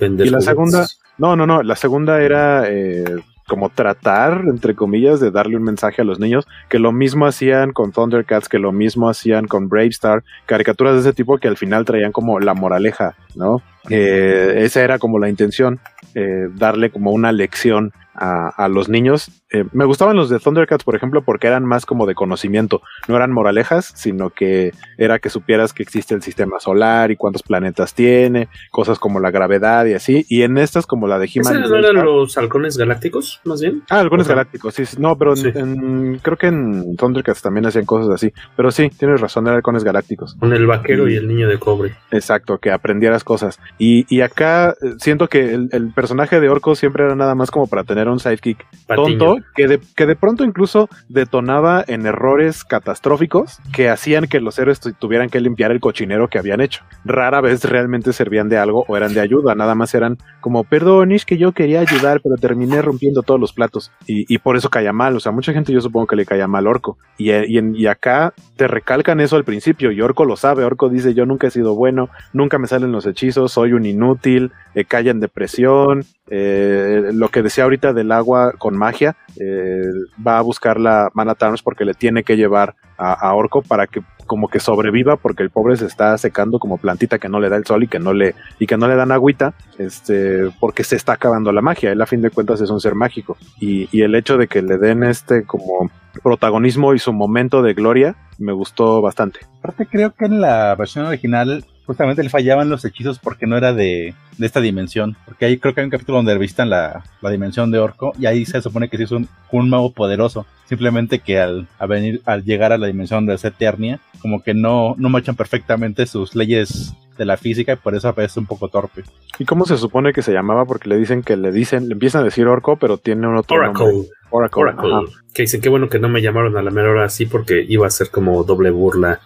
G: Y la segunda, no, no, no, la segunda era... Eh, como tratar, entre comillas, de darle un mensaje a los niños, que lo mismo hacían con Thundercats, que lo mismo hacían con Brave Star, caricaturas de ese tipo que al final traían como la moraleja, ¿no? Eh, esa era como la intención, eh, darle como una lección a, los niños. Eh, me gustaban los de Thundercats, por ejemplo, porque eran más como de conocimiento. No eran moralejas, sino que era que supieras que existe el sistema solar y cuántos planetas tiene, cosas como la gravedad y así. Y en estas, como la de He-Man.
F: no eran los halcones galácticos, más bien?
G: Ah, halcones galácticos, sí. No, pero creo que en Thundercats también hacían cosas así. Pero sí, tienes razón, eran halcones galácticos.
F: Con el vaquero y, el niño de cobre.
G: Exacto, que aprendieras cosas. Y, y acá eh, siento que el, el personaje de Orco siempre era nada más como para tener un sidekick tonto que de, que de pronto incluso detonaba en errores catastróficos que hacían que los héroes tuvieran que limpiar el cochinero que habían hecho. Rara vez realmente servían de algo o eran de ayuda, nada más eran como, perdón, es que yo quería ayudar, pero terminé rompiendo todos los platos. Y, y por eso caía mal, o sea, mucha gente yo supongo que le caía mal Orco. Y, y, y acá te recalcan eso al principio y Orco lo sabe, Orco dice, yo nunca he sido bueno, nunca me salen los hechizos, soy un inútil, eh, cae en depresión, eh, lo que decía ahorita del agua con magia, eh, va a buscar la Mana porque le tiene que llevar a, Orco para que como que sobreviva porque el pobre se está secando como plantita que no le da el sol y que no le y que no le dan agüita este porque se está acabando la magia. Él a fin de cuentas es un ser mágico. Y, y el hecho de que le den este como protagonismo y su momento de gloria me gustó bastante.
H: Aparte creo que en la versión original justamente le fallaban los hechizos porque no era de, de esta dimensión. Porque ahí creo que hay un capítulo donde visitan la, la dimensión de Orco y ahí se supone que sí es un, un mago poderoso. Simplemente que al, venir, al llegar a la dimensión de Eternia, como que no, no marchan perfectamente sus leyes de la física y por eso aparece un poco torpe.
G: ¿Y cómo se supone que se llamaba? Porque le dicen que le dicen, le empiezan a decir Orco, pero tiene un otro
F: Oracle.
G: nombre.
F: Oracle. Oracle. Que dicen qué bueno que no me llamaron a la mera hora así porque iba a ser como doble burla.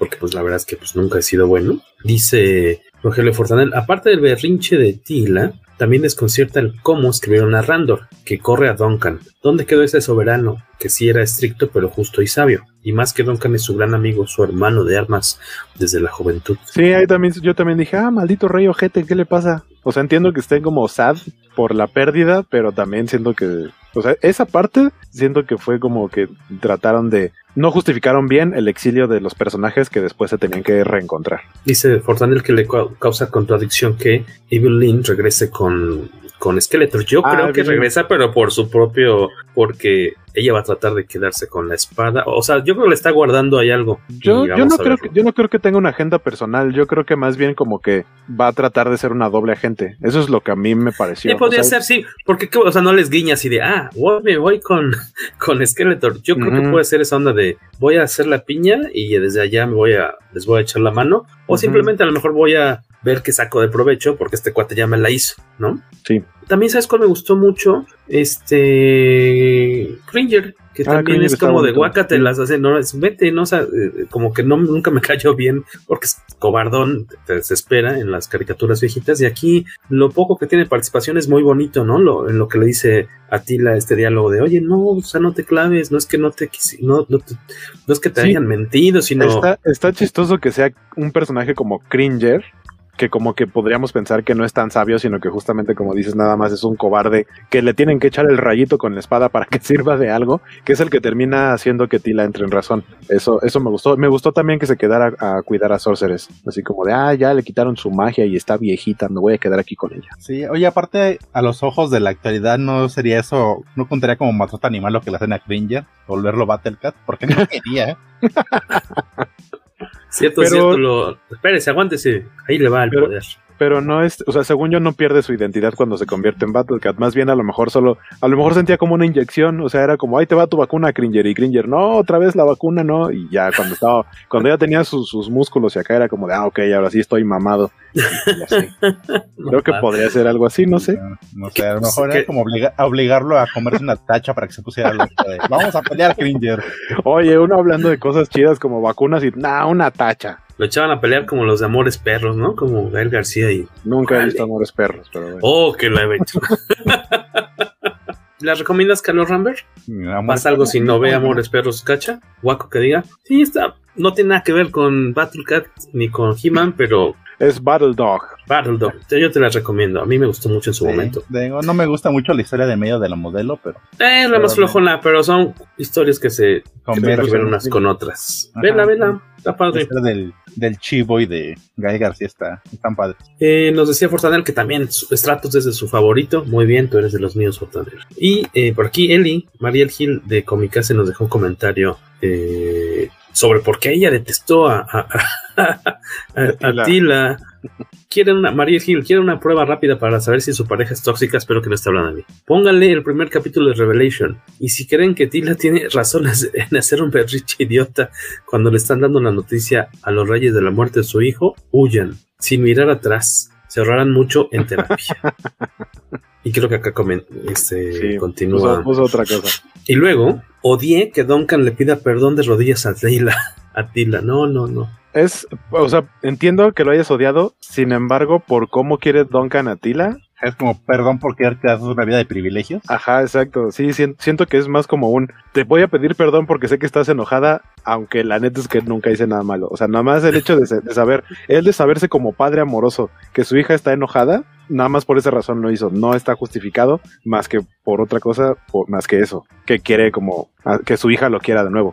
F: Porque pues la verdad es que pues nunca he sido bueno. Dice Rogelio Fortanel, aparte del berrinche de Tila, también desconcierta el cómo escribieron a Randor, que corre a Duncan. ¿Dónde quedó ese soberano, que sí era estricto pero justo y sabio? Y más que Duncan es su gran amigo, su hermano de armas desde la juventud.
G: Sí, ahí también, yo también dije, ah, maldito rey ojete, ¿qué le pasa? O sea, entiendo que estén como sad por la pérdida, pero también siento que, o sea, esa parte siento que fue como que trataron de no justificaron bien el exilio de los personajes que después se tenían que reencontrar.
F: Dice Fortanel que le causa contradicción que Evelyn regrese con, con Skeletor. Yo ah, creo que regresa, pero por su propio, porque ella va a tratar de quedarse con la espada. O sea, yo creo que le está guardando ahí algo.
G: Yo, yo no creo que, yo no creo que tenga una agenda personal. Yo creo que más bien como que va a tratar de ser una doble agente. Eso es lo que a mí me pareció.
F: Sí, podría ser, sí. Porque, o sea, no les guiña así de, ah, me voy con, *laughs* con Skeletor. Yo creo que puede ser esa onda de, voy a hacer la piña y desde allá me voy a, les voy a echar la mano. O simplemente a lo mejor voy a ver qué saco de provecho porque este cuate ya me la hizo, ¿no?
G: Sí.
F: También, ¿sabes cuál me gustó mucho? Este Cringer, que
G: Ah,
F: también es como de guácate las hace, no, es vete, no, o sea, eh, como que no, nunca me *laughs* cayó bien, porque es cobardón, te desespera en las caricaturas viejitas, y aquí lo poco que tiene participación es muy bonito, ¿no? Lo, en lo que le dice a Tila este diálogo de, oye, no, o sea, no te claves, no es que no te, no, no, te- no es que te
G: Sí.
F: hayan mentido, sino...
G: Está, está chistoso que sea un personaje como Cringer, que como que podríamos pensar que no es tan sabio, sino que justamente como dices, nada más es un cobarde que le tienen que echar el rayito con la espada para que *laughs* sirva de algo, que es el que termina haciendo que Tila entre en razón. Eso, eso me gustó. Me gustó también que se quedara a cuidar a Sorceress, así como de, ah, ya le quitaron su magia y está viejita, me voy a quedar aquí con ella.
H: Sí, oye, aparte, a los ojos de la actualidad, ¿no sería eso, no contaría como maltrato animal lo que le hacen a Cringer? Volverlo Battlecat, porque no quería, ¿eh? *laughs*
F: Cierto,
G: Pero-
F: cierto, lo... Espérese, aguántese, ahí le va el
G: Pero-
F: poder.
G: Pero no es, o sea, según yo no pierde su identidad cuando se convierte en Battlecat, más bien a lo mejor solo, a lo mejor sentía como una inyección, o sea, era como, ahí te va tu vacuna, Cringer, y Cringer, no, otra vez la vacuna, no, y ya cuando estaba, cuando ya tenía sus, sus músculos y acá era como de, ah, ok, ahora sí estoy mamado. Y así. *laughs* Creo que podría ser algo así, no sé.
H: No sé, a lo mejor era como obliga- obligarlo a comerse una tacha para que se pusiera loco de, vamos a pelear, Cringer.
G: Oye, uno hablando de cosas chidas como vacunas y, nah, una tacha.
F: Lo echaban a pelear como los de Amores Perros, ¿no? Como Gael García y...
G: Nunca he visto amores perros, pero bueno.
F: Oh, que la he hecho. *laughs* ¿La recomiendas, Carlos Rambert? ¿Pasa algo si no ve Amores Perros Cacha? Guaco que diga. Sí, está. No tiene nada que ver con Battle Cat ni con He-Man, pero
G: Es Battle Dog.
F: Battle Dog. Yo te la recomiendo. A mí me gustó mucho en su
H: Sí,
F: momento.
H: digo, no me gusta mucho la historia de medio de la modelo, pero
F: Eh, la más flojona, pero son historias que se
H: Convergen.
F: que ver unas con otras.
H: Ajá.
F: Vela, vela. Está
H: la
F: padre.
H: historia del, del chivo y de Gael García está, están padres.
F: Eh, nos decía Fortanel que también Stratos es de su favorito. Muy bien, tú eres de los míos, Fortanel. Y eh, por aquí Eli, Mariel Gil de Comicase nos dejó un comentario eh, sobre por qué ella detestó a, a, a- *laughs* a- a Tila. Quiere una, Mariel Gil, quiere una prueba rápida para saber si su pareja es tóxica. Espero que no esté hablando de mí. Pónganle el primer capítulo de Revelation. Y si creen que Tila tiene razones *laughs* en hacer un berriche idiota cuando le están dando la noticia a los reyes de la muerte de su hijo, huyan, sin mirar atrás. Se ahorrarán mucho en terapia. *laughs* y creo que acá comen, este,
G: Sí,
F: continúa.
G: puso, puso otra cosa.
F: Y luego, odié que Duncan le pida perdón de rodillas a Tila. *laughs* A Tila, no, no, no.
G: Es, o sea, entiendo que lo hayas odiado, sin embargo, por cómo quiere Duncan a Tila,
H: Es como, perdón por quererte dar una vida de privilegios.
G: Ajá, exacto. Sí, sien- siento que es más como un te voy a pedir perdón porque sé que estás enojada, aunque la neta es que nunca hice nada malo. O sea, nada más el hecho de, de saber, él de saberse como padre amoroso que su hija está enojada, nada más por esa razón lo hizo. No está justificado más que por otra cosa, por- más que eso, que quiere como que su hija lo quiera de nuevo.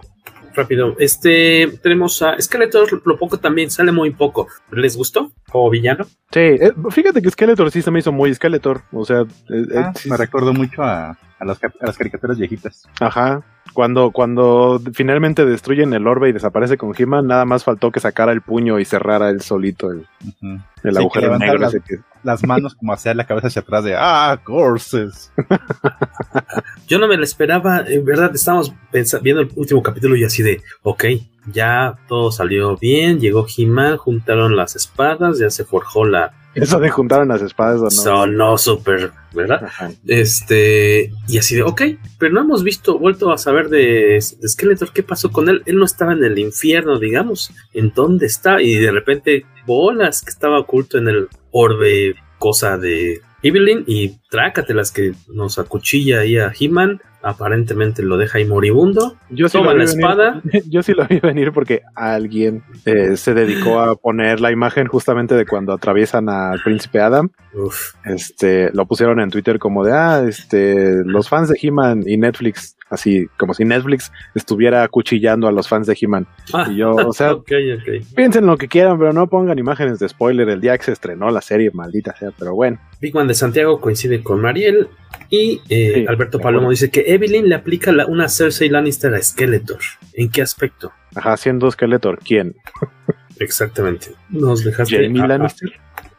F: Rápido, este tenemos a Skeletor, lo poco también, sale muy poco. ¿Les gustó como villano?
G: Sí, eh, fíjate que Skeletor sí se me hizo muy Skeletor. O sea, eh, eh,
H: Ah,
G: sí-
H: me recuerdo mucho a, a, las, a las caricaturas viejitas.
G: Ajá. Cuando, cuando finalmente destruyen el orbe y desaparece con He-Man, nada más faltó que sacara el puño y cerrara él solito el,
H: Ujú.
G: el
H: Sí,
G: agujero negro.
H: las,
G: ese que-
H: las manos como hacia la cabeza hacia atrás de ¡Ah, courses! *laughs*
F: Yo no me lo esperaba, en verdad estábamos viendo el último capítulo y así de, ok, ya todo salió bien, llegó He-Man, juntaron las espadas, ya se forjó la...
G: Eso de juntaron las espadas o no.
F: Sonó súper, ¿verdad?
G: Ajá.
F: Este, y así de, ok, pero no hemos visto, vuelto a saber de, de Skeletor, qué pasó con él. Él no estaba en el infierno, digamos, en dónde está, y de repente, bolas que estaba oculto en el orbe, cosa de Evelyn, y trácatelas que nos acuchilla ahí a He-Man. Aparentemente lo deja ahí moribundo.
G: Yo sí
F: Toma la
G: venir.
F: espada. *laughs*
G: Yo sí lo vi venir porque alguien eh, se dedicó a poner la imagen justamente de cuando atraviesan al príncipe Adam.
F: Uf,
G: Este, lo pusieron en Twitter como de, ah, este, los fans de He-Man y Netflix, así como si Netflix estuviera acuchillando a los fans de He-Man.
F: Ah,
G: Y yo, o sea, *laughs* piensen lo que quieran, pero no pongan imágenes de spoiler el día que se estrenó la serie, maldita sea, pero bueno.
F: Big Man de Santiago coincide con Mariel. Y eh,
G: Sí,
F: Alberto Palomo dice que Evelyn le aplica la- una Cersei Lannister a Skeletor. ¿En qué aspecto?
G: Ajá, siendo Skeletor, ¿quién? *laughs*
F: Exactamente. Nos dejaste
G: Jamie
F: a- a-
G: Lannister.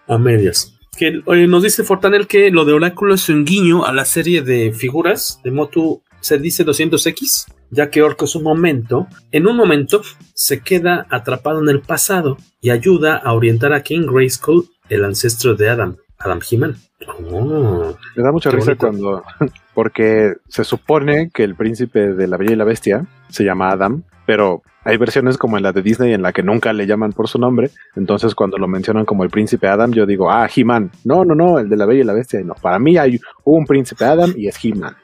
F: A, medias. Que, nos dice Fortanel que lo de Oráculo es un guiño a la serie de figuras de Motu se dice 200X, ya que Orco es un momento, en un momento, se queda atrapado en el pasado y ayuda a orientar a King Grayskull, el ancestro de Adam, Adam He-Man. Oh,
G: Me da mucha risa
F: bonito.
G: cuando, *laughs* porque se supone que el príncipe de la Bella y la Bestia se llama Adam, pero hay versiones como en la de Disney en la que nunca le llaman por su nombre, entonces cuando lo mencionan como el príncipe Adam, yo digo, ah, He-Man. No, no, no, el de la Bella y la Bestia. No, para mí hay un príncipe Adam y es He-Man.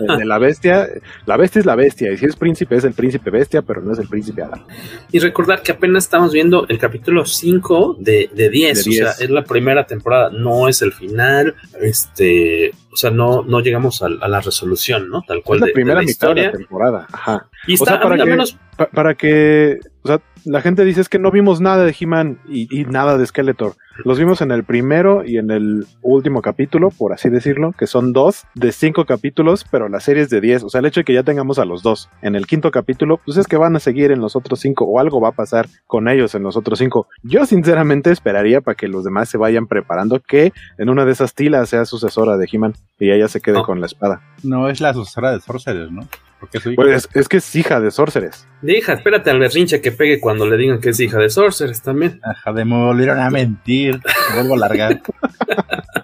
G: El *laughs* de la bestia, la bestia es la bestia, y si es príncipe es el príncipe bestia, pero no es el príncipe Adam.
F: Y recordar que apenas estamos viendo el capítulo 5 de, de 10,
G: De
F: o sea,
G: 10.
F: es la primera temporada, no es el final, este, o sea, no, no llegamos a, a la resolución, ¿no? Tal cual
G: es la
F: de- de
G: primera
F: la
G: mitad de la
F: historia.
G: temporada. Ajá.
F: Y
G: O
F: está,
G: sea,
F: a
G: para que,
F: menos,
G: pa- para que, o sea, la gente dice es que no vimos nada de He-Man y, y nada de Skeletor. Los vimos en el primero y en el último capítulo, por así decirlo, que son dos de cinco capítulos, pero la serie es de diez. O sea, el hecho de que ya tengamos a los dos en el quinto capítulo, pues es que van a seguir en los otros cinco o algo va a pasar con ellos en los otros cinco. Yo sinceramente esperaría para que los demás se vayan preparando que en una de esas tilas sea sucesora de He-Man y ella se quede con la espada.
H: No es la sucesora de Sorcerer, ¿no? Porque su hija-
G: Pues es, es que es hija de Sorceres.
F: hija, espérate al berrinche que pegue cuando le digan que es hija de Sorceress también.
H: Ajá, de me volvieron a mentir. Me vuelvo a largar. *laughs*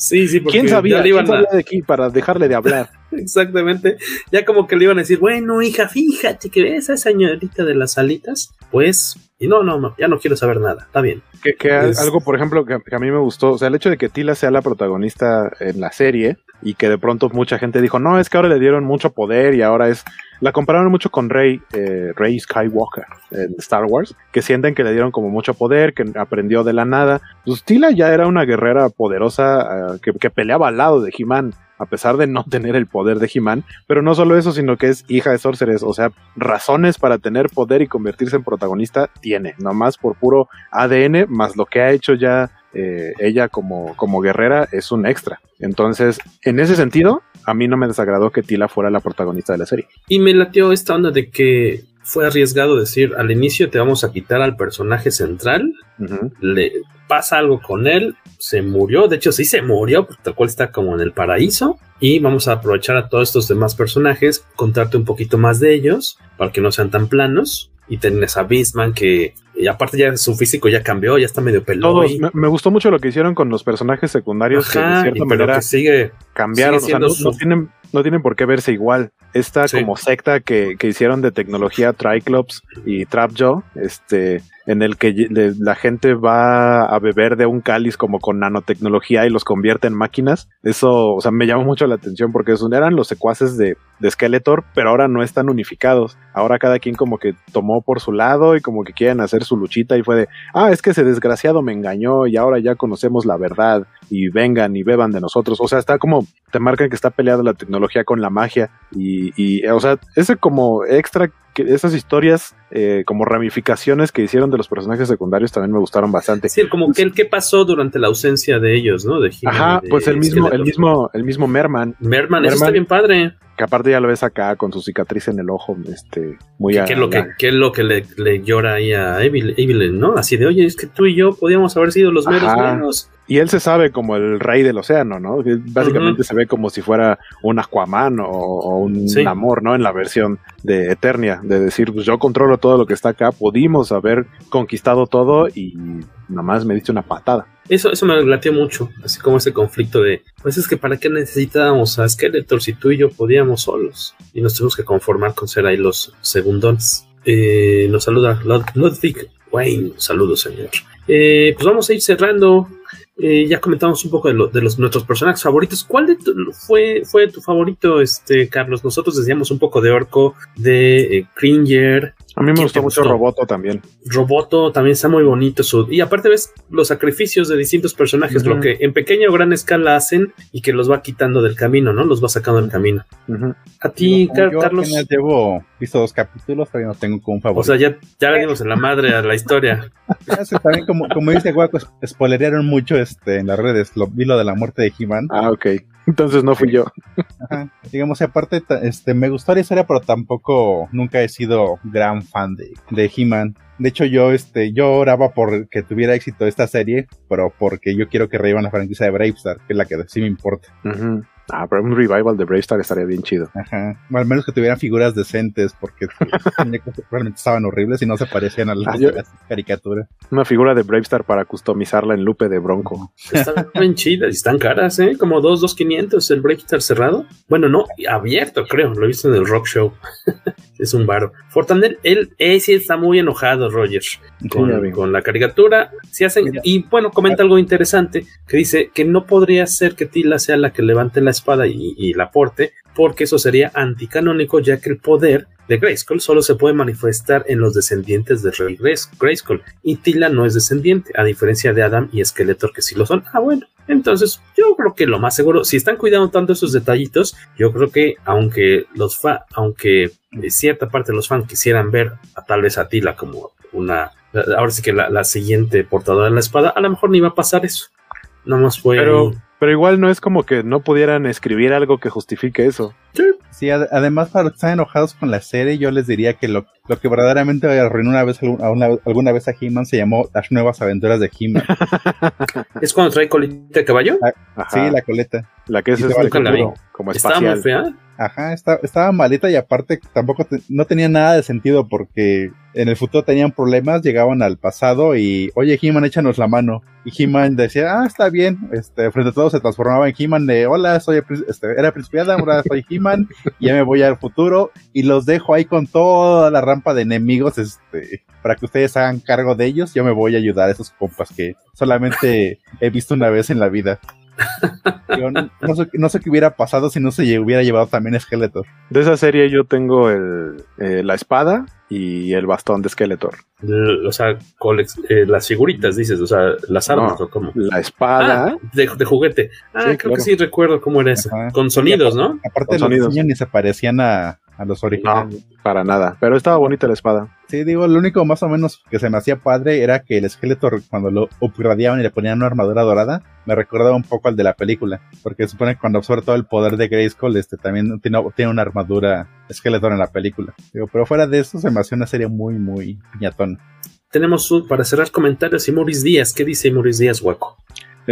F: Sí, sí, porque
G: ¿Quién sabía?
F: ya le
G: ¿Quién
F: iban a-
G: sabía de aquí para dejarle de hablar? *laughs*
F: Exactamente. Ya como que le iban a decir, bueno, hija, fíjate que esa señorita de las alitas. Pues, y no, no, no, ya no quiero saber nada. Está bien.
G: Que, que a-
F: Es-
G: algo, por ejemplo, que, que a mí me gustó, o sea, el hecho de que Tila sea la protagonista en la serie y que de pronto mucha gente dijo, no, es que ahora le dieron mucho poder y ahora es... La compararon mucho con Rey, eh, Rey Skywalker en Star Wars, que sienten que le dieron como mucho poder, que aprendió de la nada. Pues Tila ya era una guerrera poderosa eh, que, que peleaba al lado de He-Man, a pesar de no *laughs* tener el poder de He-Man. Pero no solo eso, sino que es hija de Sorceres, o sea, razones para tener poder y convertirse en protagonista tiene, nomás por puro ADN, más lo que ha hecho ya eh, ella como, como guerrera es un extra. Entonces, en ese sentido, a mí no me desagradó que Tila fuera la protagonista de la serie.
F: Y me latió esta onda de que fue arriesgado decir, al inicio te vamos a quitar al personaje central, le pasa algo con él, se murió, de hecho sí se murió, tal cual está como en el paraíso, y vamos a aprovechar a todos estos demás personajes, contarte un poquito más de ellos, para que no sean tan planos, y tenés a Beastman que, y aparte ya su físico ya cambió, ya está medio pelón.
G: Todos, me, me gustó mucho lo que hicieron con los personajes secundarios que de
F: Ajá,
G: cierta manera
F: que sigue,
G: cambiaron.
F: sigue
G: O sea, no, tienen, no tienen por qué verse igual. Esta
F: Sí.
G: como secta que, que hicieron de tecnología Triclops y Trapjaw, este, en el que la gente va a beber de un cáliz como con nanotecnología y los convierte en máquinas. Eso, o sea, me llamó mucho la atención porque eran los secuaces de, de Skeletor, pero ahora no están unificados. Ahora cada quien como que tomó por su lado y como que quieren hacer su luchita y fue de, ah, es que ese desgraciado me engañó y ahora ya conocemos la verdad y vengan y beban de nosotros. O sea, está como, te marcan que está peleada la tecnología con la magia y, y o sea, ese como extra, que esas historias eh, como ramificaciones que hicieron de los personajes secundarios también me gustaron bastante.
F: Sí, como que el qué pasó durante la ausencia de ellos, ¿no? De
G: Ajá,
F: de
G: pues el mismo, el mismo, el mismo Merman,
F: Merman, eso
G: Merman.
F: está bien padre.
G: Que aparte ya lo ves acá con su cicatriz en el ojo, este, muy
F: ¿Qué,
G: a-
F: qué es lo que, qué es lo que le, le llora ahí a Evelyn, no? Así de, oye, es que tú y yo podíamos haber sido los meros menos.
G: Y él se sabe como el rey del océano, ¿no? Básicamente se ve como si fuera un Aquaman o, o un
F: Sí.
G: Namor, ¿no? En la versión de Eternia, de decir, pues yo controlo todo lo que está acá, pudimos haber conquistado todo y nomás me diste una patada.
F: Eso, eso me latió mucho, así como ese conflicto de, pues es que para qué necesitábamos a Skeletor si tú y yo podíamos solos. Y nos tuvimos que conformar con ser ahí los segundones. Eh, nos saluda Lud- Ludwig Wayne, saludos señor. Eh, pues vamos a ir cerrando. Eh, ya comentamos un poco de, lo- de los nuestros personajes favoritos. ¿Cuál de tu- fue, fue tu favorito, este Carlos? Nosotros decíamos un poco de Orco, de eh, Cringer,
G: A mí me
F: ¿Quién
G: gustó mucho? Roboto también.
F: Roboto también está muy bonito. Su, y aparte ves los sacrificios de distintos personajes, lo que en pequeña o gran escala hacen y que los va quitando del camino, ¿no? Los va sacando del camino. A ti,
H: Como
F: Car-
H: yo
F: Carlos.
H: apenas llevo visto dos capítulos, todavía no tengo como un
F: O
H: favorito.
F: sea, ya, ya le dimos en la madre a la historia.
H: También como, como dice Guaco, spoilerearon mucho este, en las redes, lo, vi lo de la muerte de He-Man.
G: Ah, ok. Entonces no fui yo.
H: Ajá. Digamos, y aparte, este, me gustó la historia, pero tampoco nunca he sido gran fan de, de He-Man. De hecho, yo, este, yo oraba por que tuviera éxito esta serie, pero porque yo quiero que revivan la franquicia de Bravestar, que es la que sí me importa.
G: Ah, pero un revival de Bravestar estaría bien chido.
H: Ajá. O al menos que tuvieran figuras decentes, porque *laughs* realmente estaban horribles y no se parecían a las,
G: Ah, yo-
H: caricaturas.
G: Una figura de Bravestar para customizarla en Lupe de Bronco.
F: Están bien chidas y están caras, ¿eh? Como 2, 2,500 el Bravestar cerrado. Bueno, no, abierto, creo. Lo he visto en el Rock Show. *laughs* es un varo. Fortaner, él, él sí está muy enojado, Roger, con, la caricatura. Si hacen, y bueno, comenta algo interesante que dice que no podría ser que Tila sea la que levante la espada y, y la porte, porque eso sería anticanónico, ya que el poder de Grayskull solo se puede manifestar en los descendientes de Rey Grays- Grayskull, y Tila no es descendiente, a diferencia de Adam y Skeletor que sí lo son. Ah, bueno, entonces yo creo que lo más seguro, si están cuidando tanto esos detallitos, yo creo que aunque los fa aunque eh, cierta parte de los fans quisieran ver a tal vez a Tila como una, ahora sí que la, la siguiente portadora de la espada, a lo mejor ni va a pasar eso. No más fue
G: Pero, pero igual no es como que no pudieran escribir algo que justifique eso.
H: Sí, ad- además para los que están enojados con la serie, yo les diría que lo, lo que verdaderamente arruinó una vez, a una- alguna vez a He-Man se llamó Las Nuevas Aventuras de He-Man. *laughs*
F: ¿Es cuando trae colita de caballo?
G: Ajá.
H: sí, la coleta.
G: La que es
H: se
G: este
F: la
G: como, como
F: Estaba
G: espacial.
F: muy fea.
H: Ajá, está- estaba malita y aparte tampoco te- no tenía nada de sentido porque en el futuro tenían problemas, llegaban al pasado y, oye, He-Man, échanos la mano. Y He-Man decía, ah, está bien. Este, frente a todos se transformaba en He-Man de, hola, soy, este, era Príncipe Adam, ahora soy He-Man, ya me voy al futuro y los dejo ahí con toda la rampa de enemigos, este, para que ustedes hagan cargo de ellos. Yo me voy a ayudar a esos compas que solamente he visto una vez en la vida. Yo no, sé, no sé qué hubiera pasado si no se hubiera llevado también Skeletor.
G: De esa serie yo tengo el, eh, la espada y el bastón de Skeletor.
F: L- O sea, eh, las figuritas, dices, o sea, las armas,
G: No,
F: o cómo.
G: La espada.
F: Ah, de, de juguete. Ah,
G: Sí,
F: creo
G: claro.
F: que sí recuerdo cómo era eso.
H: Ajá.
F: Con sonidos, ¿no?
H: Aparte
G: Con
H: los
G: sonidos.
H: diseños ni se parecían a, a los
G: No,
H: originales.
G: para nada. Pero estaba bonita la espada.
H: Sí, digo, lo único más o menos que se me hacía padre era que el Skeletor, cuando lo upgradeaban y le ponían una armadura dorada, me recordaba un poco al de la película. Porque se supone que cuando absorbe todo el poder de Grayskull, este también tiene, tiene una armadura Skeletor en la película. Digo, pero fuera de eso, se me hacía una serie muy, muy piñatón.
F: Tenemos un- para cerrar comentarios y Maurice Díaz. ¿Qué dice Maurice Díaz, Hueco?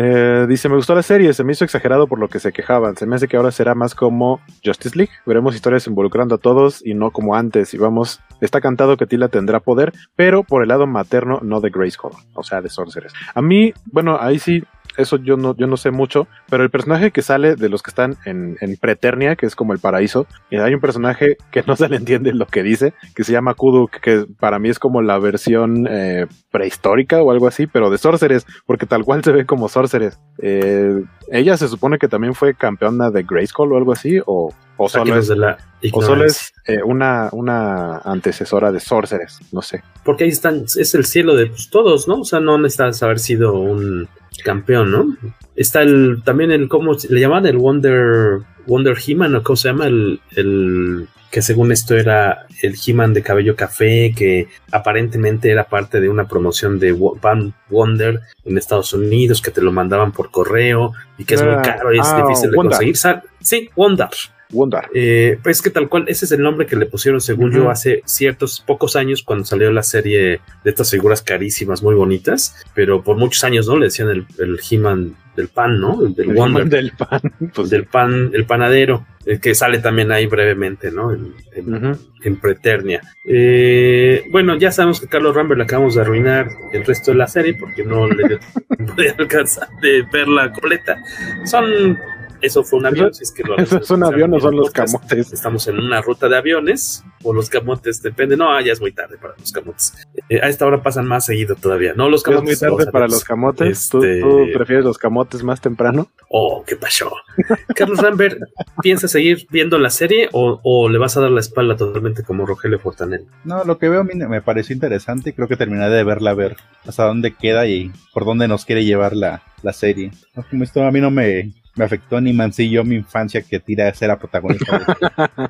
G: Eh, dice, me gustó la serie, se me hizo exagerado por lo que se quejaban. Se me hace que ahora será más como Justice League. Veremos historias involucrando a todos y no como antes. Y vamos, está cantado que Tila tendrá poder, pero por el lado materno, no de Grayskull, o sea, de Sorceress. A mí, bueno, ahí sí, eso yo no, yo no sé mucho, pero el personaje que sale de los que están en, en Preternia, que es como el paraíso, eh, hay un personaje que no *laughs* se le entiende lo que dice, que se llama Kuduk, que para mí es como la versión eh, prehistórica o algo así, pero de Sorceress, porque tal cual se ve como Sorceress. Eh, ella se supone que también fue campeona de Grayskull o algo así, o, o solo es,
F: de la
G: o solo es eh, una, una antecesora de Sorceress, no sé.
F: Porque ahí están, es el cielo de pues, todos, ¿no? O sea, no necesitas haber sido un campeón, ¿no? Está el, también el, ¿cómo le llaman? El Wonder, Wonder He-Man, ¿o cómo se llama? El, el, que según esto era el He-Man de cabello café, que aparentemente era parte de una promoción de Van Wonder en Estados Unidos, que te lo mandaban por correo y que es muy
G: Ah,
F: caro y es
G: ah,
F: difícil de
G: Wonder.
F: conseguir. Sí, Wonder.
G: Wonder.
F: Eh, pues que tal cual, ese es el nombre que le pusieron, según yo, hace ciertos pocos años cuando salió la serie de estas figuras carísimas, muy bonitas, pero por muchos años, ¿no? Le decían el, el He-Man del pan, ¿no? El del
G: El
F: Wonder,
G: del pan. *laughs* Pues,
F: del pan, el panadero, el que sale también ahí brevemente, ¿no? En, en- Preternia. Eh, bueno, ya sabemos que Carlos Rambert le acabamos de arruinar el resto de la serie porque no le de *laughs* alcanzar de verla completa. Son. Eso fue un avión. Si es que lo
G: ¿Eso es un avión o son los camotes?
F: Estamos en una ruta de aviones o los camotes, depende. No, ya es muy tarde para los camotes. Eh, a esta hora pasan más seguido todavía. No, los
G: ¿Es muy
F: camotes.
G: tarde
F: los
G: para los camotes? ¿Tú,
F: Este-
G: tú prefieres los camotes más temprano?
F: Oh, ¿qué pasó? *laughs* Carlos Rambert, ¿piensa seguir viendo la serie o, o le vas a dar la espalda totalmente como Rogelio Fortanelli?
H: No, lo que veo a mí me pareció interesante y creo que terminaré de verla a ver hasta dónde queda y por dónde nos quiere llevar la, la serie. No, como esto a mí no me, me afectó ni mancilló mi infancia que tira a ser la protagonista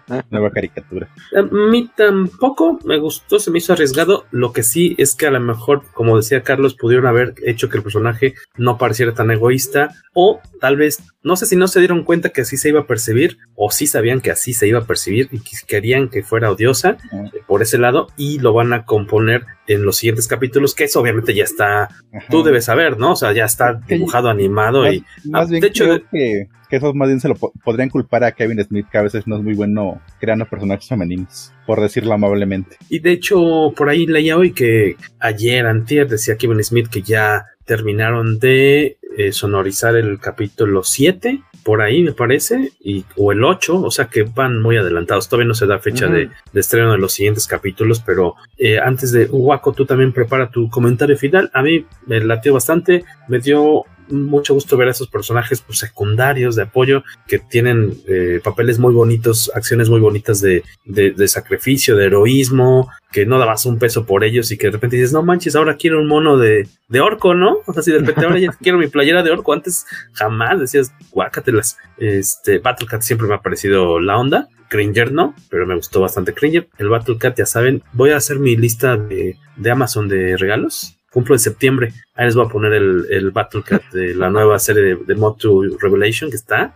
H: de *laughs* nueva caricatura.
F: A mí tampoco me gustó, se me hizo arriesgado. Lo que sí es que a lo mejor, como decía Carlos, pudieron haber hecho que el personaje no pareciera tan egoísta. O tal vez, no sé si no se dieron cuenta que así se iba a percibir, o sí sabían que así se iba a percibir y que querían que fuera odiosa eh, por ese lado, y lo van a componer en los siguientes capítulos, que eso obviamente ya está, tú debes saber, ¿no? O sea, ya está dibujado, animado y.
H: Más
F: Ah,
H: bien
F: de hecho,
H: que que, que eso más bien se lo podrían culpar a Kevin Smith, que a veces no es muy bueno creando personajes femeninos, por decirlo amablemente.
F: Y de hecho, por ahí leía hoy que ayer, antier, decía Kevin Smith que ya terminaron de eh, sonorizar el capítulo 7, por ahí me parece, y, o el 8, o sea que van muy adelantados. Todavía no se da fecha de, estreno de los siguientes capítulos, pero eh, antes de Waco, tú también prepara tu comentario final. A mí me latió bastante, me dio mucho gusto ver a esos personajes pues, secundarios de apoyo que tienen eh, papeles muy bonitos, acciones muy bonitas de, de, sacrificio, de heroísmo, que no dabas un peso por ellos y que de repente dices, no manches, ahora quiero un mono de, de orco, ¿no? O sea, si de repente ahora ya *laughs* quiero mi playera de orco, antes jamás decías, guácatelas. Este, Battlecat siempre me ha parecido la onda. Cringer no, pero me gustó bastante Cringer. El Battlecat, ya saben, voy a hacer mi lista de, de Amazon de regalos cumplo en septiembre. Ahí les voy a poner el, el Battle Cat de la nueva serie de, de Mod 2 Revelation que está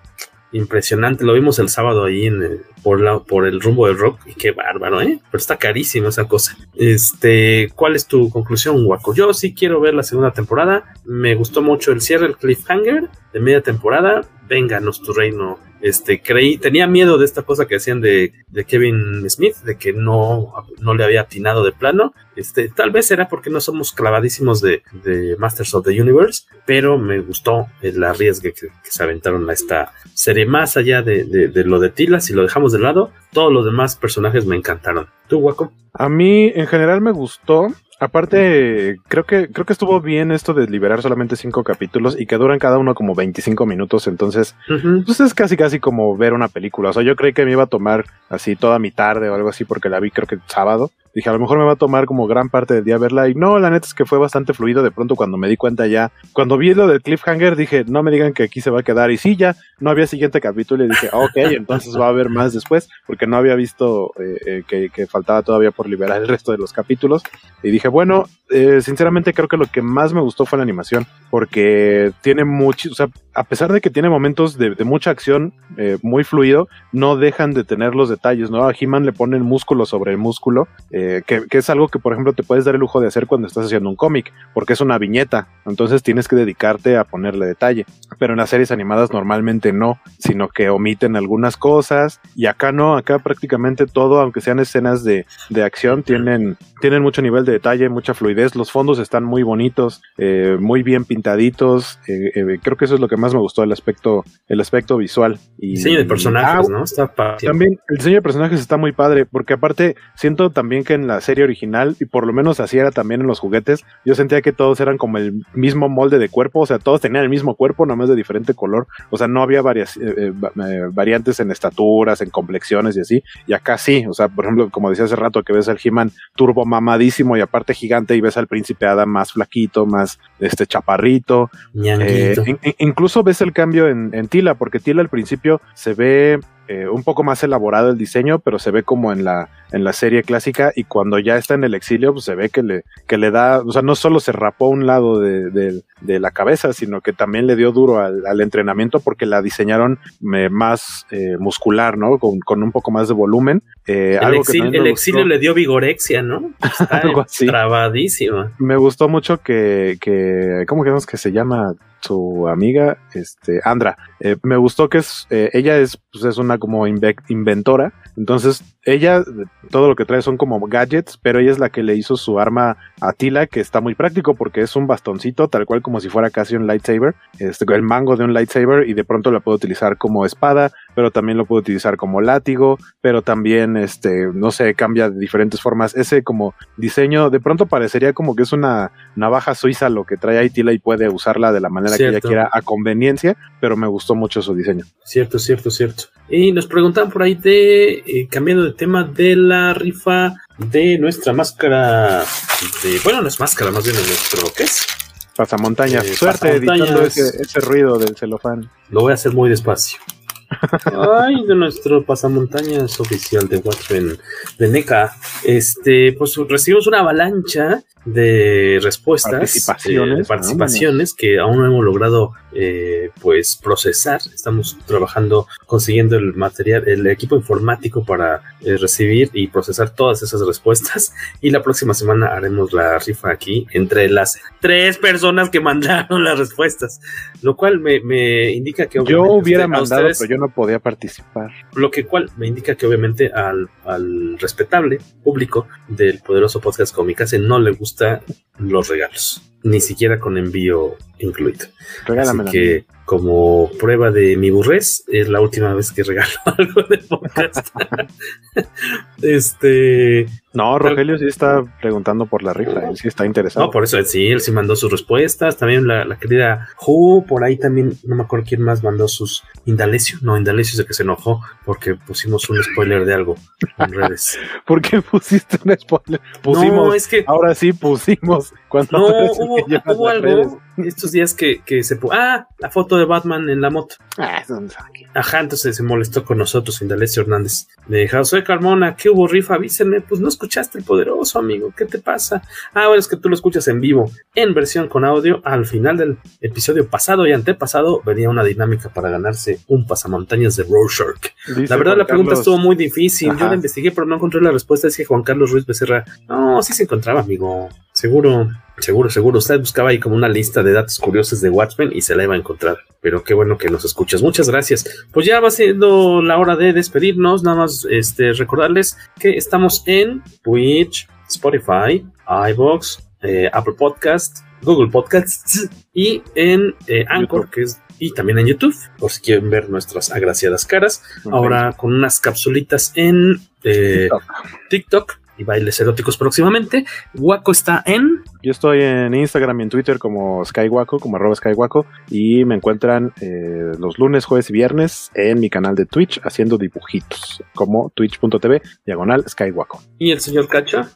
F: impresionante. Lo vimos el sábado ahí en por, la, por el rumbo del rock y qué bárbaro, ¿eh? Pero está carísimo esa cosa. Este, ¿cuál es tu conclusión, Waco? Yo sí quiero ver la segunda temporada. Me gustó mucho el cierre, el cliffhanger de media temporada. Vénganos tu reino este, creí, tenía miedo de esta cosa que decían de, Kevin Smith, de que no, no le había atinado de plano. Este, tal vez era porque no somos clavadísimos de, de Masters of the Universe, pero me gustó el arriesgue que, se aventaron a esta serie. Más allá de, de, lo de Tila, si lo dejamos de lado, todos los demás personajes me encantaron. ¿Tú, Waco?
G: A mí, en general, me gustó. Aparte, creo que, creo que estuvo bien esto de liberar solamente cinco capítulos y que duran cada uno como 25 minutos. Entonces, pues es casi casi como ver una película. O sea, yo creí que me iba a tomar así toda mi tarde o algo así porque la vi creo que sábado. Dije, a lo mejor me va a tomar como gran parte del día verla. Y no, la neta es que fue bastante fluido. De pronto, cuando me di cuenta ya, cuando vi lo del cliffhanger, dije, no me digan que aquí se va a quedar. Y sí, ya no había siguiente capítulo. Y dije, ok, entonces va a haber más después, porque no había visto eh, eh, que, faltaba todavía por liberar el resto de los capítulos. Y dije, bueno, eh, sinceramente creo que lo que más me gustó fue la animación, porque tiene mucho, o sea, a pesar de que tiene momentos de, mucha acción muy fluido, no dejan de tener los detalles, ¿no? A He-Man le ponen músculo sobre el músculo. Eh, que, es algo que, por ejemplo, te puedes dar el lujo de hacer cuando estás haciendo un cómic, porque es una viñeta, entonces tienes que dedicarte a ponerle detalle. Pero en las series animadas normalmente no, sino que omiten algunas cosas, y acá no, acá prácticamente todo, aunque sean escenas de, acción, tienen, tienen mucho nivel de detalle, mucha fluidez, los fondos están muy bonitos, eh, muy bien pintaditos, eh, creo que eso es lo que más me gustó, el aspecto, el aspecto visual.
F: Y, diseño de personajes, ah, ¿no?
G: Está también el diseño de personajes está muy padre, porque aparte siento también que en la serie original, y por lo menos así era también en los juguetes, yo sentía que todos eran como el mismo molde de cuerpo, o sea, todos tenían el mismo cuerpo, nomás de diferente color, o sea, no había varias, eh, eh, eh, variantes en estaturas, en complexiones y así, y acá sí, o sea, por ejemplo, como decía hace rato, que ves al He-Man turbo mamadísimo y aparte gigante, y ves al príncipe Adam más flaquito, más este chaparrito, incluso ves el cambio en, en Tila, porque Tila al principio se ve eh, un poco más elaborado el diseño, pero se ve como en la, en la serie clásica y cuando ya está en el exilio, pues se ve que le, que le da, o sea, no solo se rapó un lado de, la cabeza, sino que también le dio duro al, entrenamiento porque la diseñaron eh, más eh, muscular, ¿no? Con, un poco más de volumen.
F: el,
G: algo
F: el exilio le dio vigorexia, ¿no? *laughs* Está. Trabadísima.
G: Me gustó mucho que, que ¿cómo queremos que se llama? Su amiga, este, Andra. Eh, me gustó que es, eh, ella es, pues es una como inventora, entonces ella, todo lo que trae son como gadgets, pero ella es la que le hizo su arma a Tila, que está muy práctico porque es un bastoncito, tal cual como si fuera casi un lightsaber, este, el mango de un lightsaber y de pronto la puede utilizar como espada, pero también lo puede utilizar como látigo, pero también, este, no sé, cambia de diferentes formas. Ese como diseño, de pronto parecería como que es una navaja suiza lo que trae ahí Tila y puede usarla de la manera que ella quiera a conveniencia, pero me gustó mucho su diseño.
F: Cierto, cierto, cierto. Y nos preguntan por ahí de, eh, cambiando de tema, de la rifa de nuestra máscara, de, bueno, no es máscara, más bien de nuestro, ¿qué es?
G: Pasamontañas. Eh, Suerte editando ese, ese ruido del celofán.
F: Lo voy a hacer muy despacio. Ay, de nuestro pasamontañas oficial de Watchmen de NECA. Este, pues recibimos una avalancha de respuestas,
G: participaciones,
F: eh, participaciones que aún no hemos logrado eh, pues procesar. Estamos trabajando consiguiendo el material, el equipo informático para eh, recibir y procesar todas esas respuestas. Y la próxima semana haremos la rifa aquí entre las tres personas que mandaron las respuestas, lo cual me, me indica que
G: yo hubiera mandado, pero yo no podía participar.
F: Lo que cual me indica que obviamente al, al respetable público del poderoso podcast Comicase no le gusta los regalos, ni siquiera con envío incluido. Regálame Así que como prueba de mi burrés, es la última vez que regalo *laughs* algo de podcast. *laughs* este.
G: No, Rogelio sí está preguntando por la rifa, él sí está interesado.
F: No, por eso sí, él sí mandó sus respuestas. También la, la querida Ju, por ahí también, no me acuerdo quién más mandó sus Indalecio. No, Indalecio es el que se enojó porque pusimos un spoiler de algo en redes. *laughs*
G: ¿Por qué pusiste un spoiler? Pusimos. No, es que. Ahora sí pusimos.
F: Cuando no, hubo, hubo algo estos días que, que se. Ah, la foto de Batman en la moto. Ah, Ajá, entonces se molestó con nosotros, Indalecio Hernández. Me dijo, soy Carmona, ¿qué hubo, rifa? Avísenme. Pues no escuchaste el poderoso, amigo. ¿Qué te pasa? Ah, bueno, es que tú lo escuchas en vivo, en versión con audio. Al final del episodio pasado y antepasado venía una dinámica para ganarse un pasamontañas de Rorschach. la verdad, la pregunta estuvo muy difícil. Yo la investigué, pero no encontré la respuesta. Es que Juan Carlos Ruiz Becerra, no, sí se encontraba, amigo. Seguro. Seguro, seguro. Usted buscaba ahí como una lista de datos curiosos de Watchmen y se la iba a encontrar. Pero qué bueno que nos escuchas. Muchas gracias. Pues ya va siendo la hora de despedirnos. Nada más este, recordarles que estamos en Twitch, Spotify, iBox, eh, Apple Podcast, Google Podcasts y en eh, Anchor, que es y también en YouTube, por si quieren ver nuestras agraciadas caras. Ahora con unas capsulitas en eh, TikTok y bailes eróticos próximamente. Waco está en.
G: Yo estoy en Instagram y en Twitter como Skywaco, como arroba Skywaco, y me encuentran eh, los lunes, jueves y viernes en mi canal de Twitch haciendo dibujitos, como twitch.tv, diagonal Skywaco.
F: ¿Y el señor Cacha?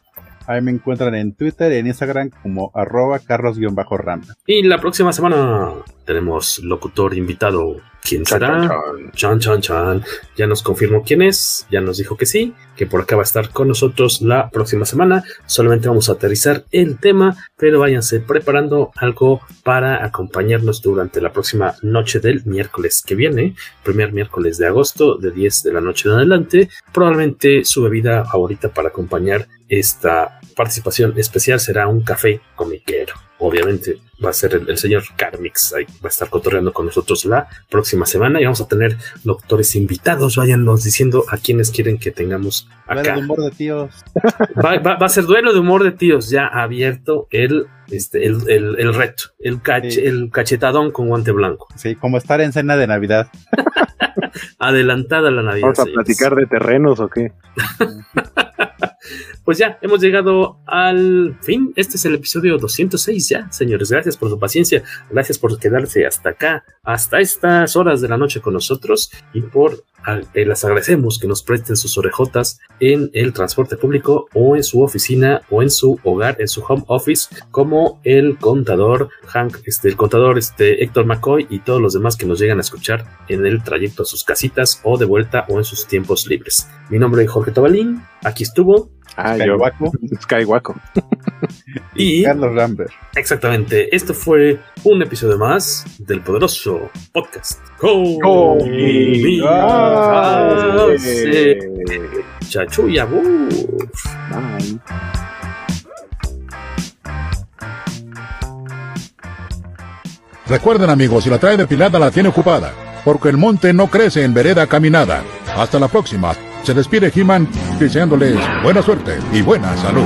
H: Ahí me encuentran en Twitter y en Instagram como arroba carlos-ram.
F: Y la próxima semana tenemos locutor invitado. ¿Quién será? Chan, chan, chan. Ya nos confirmó quién es, ya nos dijo que sí, que por acá va a estar con nosotros la próxima semana. Solamente vamos a aterrizar el tema, pero váyanse preparando algo para acompañarnos durante la próxima noche del miércoles que viene, primer miércoles de agosto, de 10 de la noche en adelante. Probablemente su bebida favorita para acompañar esta participación especial será un café comiquero. Obviamente va a ser el, señor Carmix, ahí va a estar cotorreando con nosotros la próxima semana y vamos a tener doctores invitados. Váyanos diciendo a quienes quieren que tengamos acá. Duelo
H: de humor de tíos. *laughs*
F: Va, a ser duelo de humor de tíos, ya abierto el, este, el, el, reto, el, el cachetadón con guante blanco.
H: Sí, como estar en cena de Navidad. *laughs*
F: Adelantada la Navidad.
G: ¿Vamos a platicar de terrenos o qué? *laughs*
F: pues ya, hemos llegado al fin. Este es el episodio 206 ya, señores. Gracias por su paciencia. Gracias por quedarse hasta acá, hasta estas horas de la noche con nosotros y por eh, les agradecemos que nos presten sus orejotas en el transporte público o en su oficina o en su hogar, en su home office, como el contador Hank, este, el contador este, Héctor McCoy y todos los demás que nos llegan a escuchar en el trayecto a sus casitas o de vuelta o en sus tiempos libres. Mi nombre es Jorge Tobalín, aquí estuvo.
G: Ah, Skywaco. Skywaco. *laughs*
F: y
H: Carlos Lambert.
F: Exactamente. Esto fue un episodio más del poderoso podcast.
G: ¡Go!
F: Chachuya.
G: Bye.
I: Recuerden amigos, si la trae depilada la tiene ocupada, porque el monte no crece en vereda caminada. Hasta la próxima. Se despide He-Man deseándoles buena suerte y buena salud.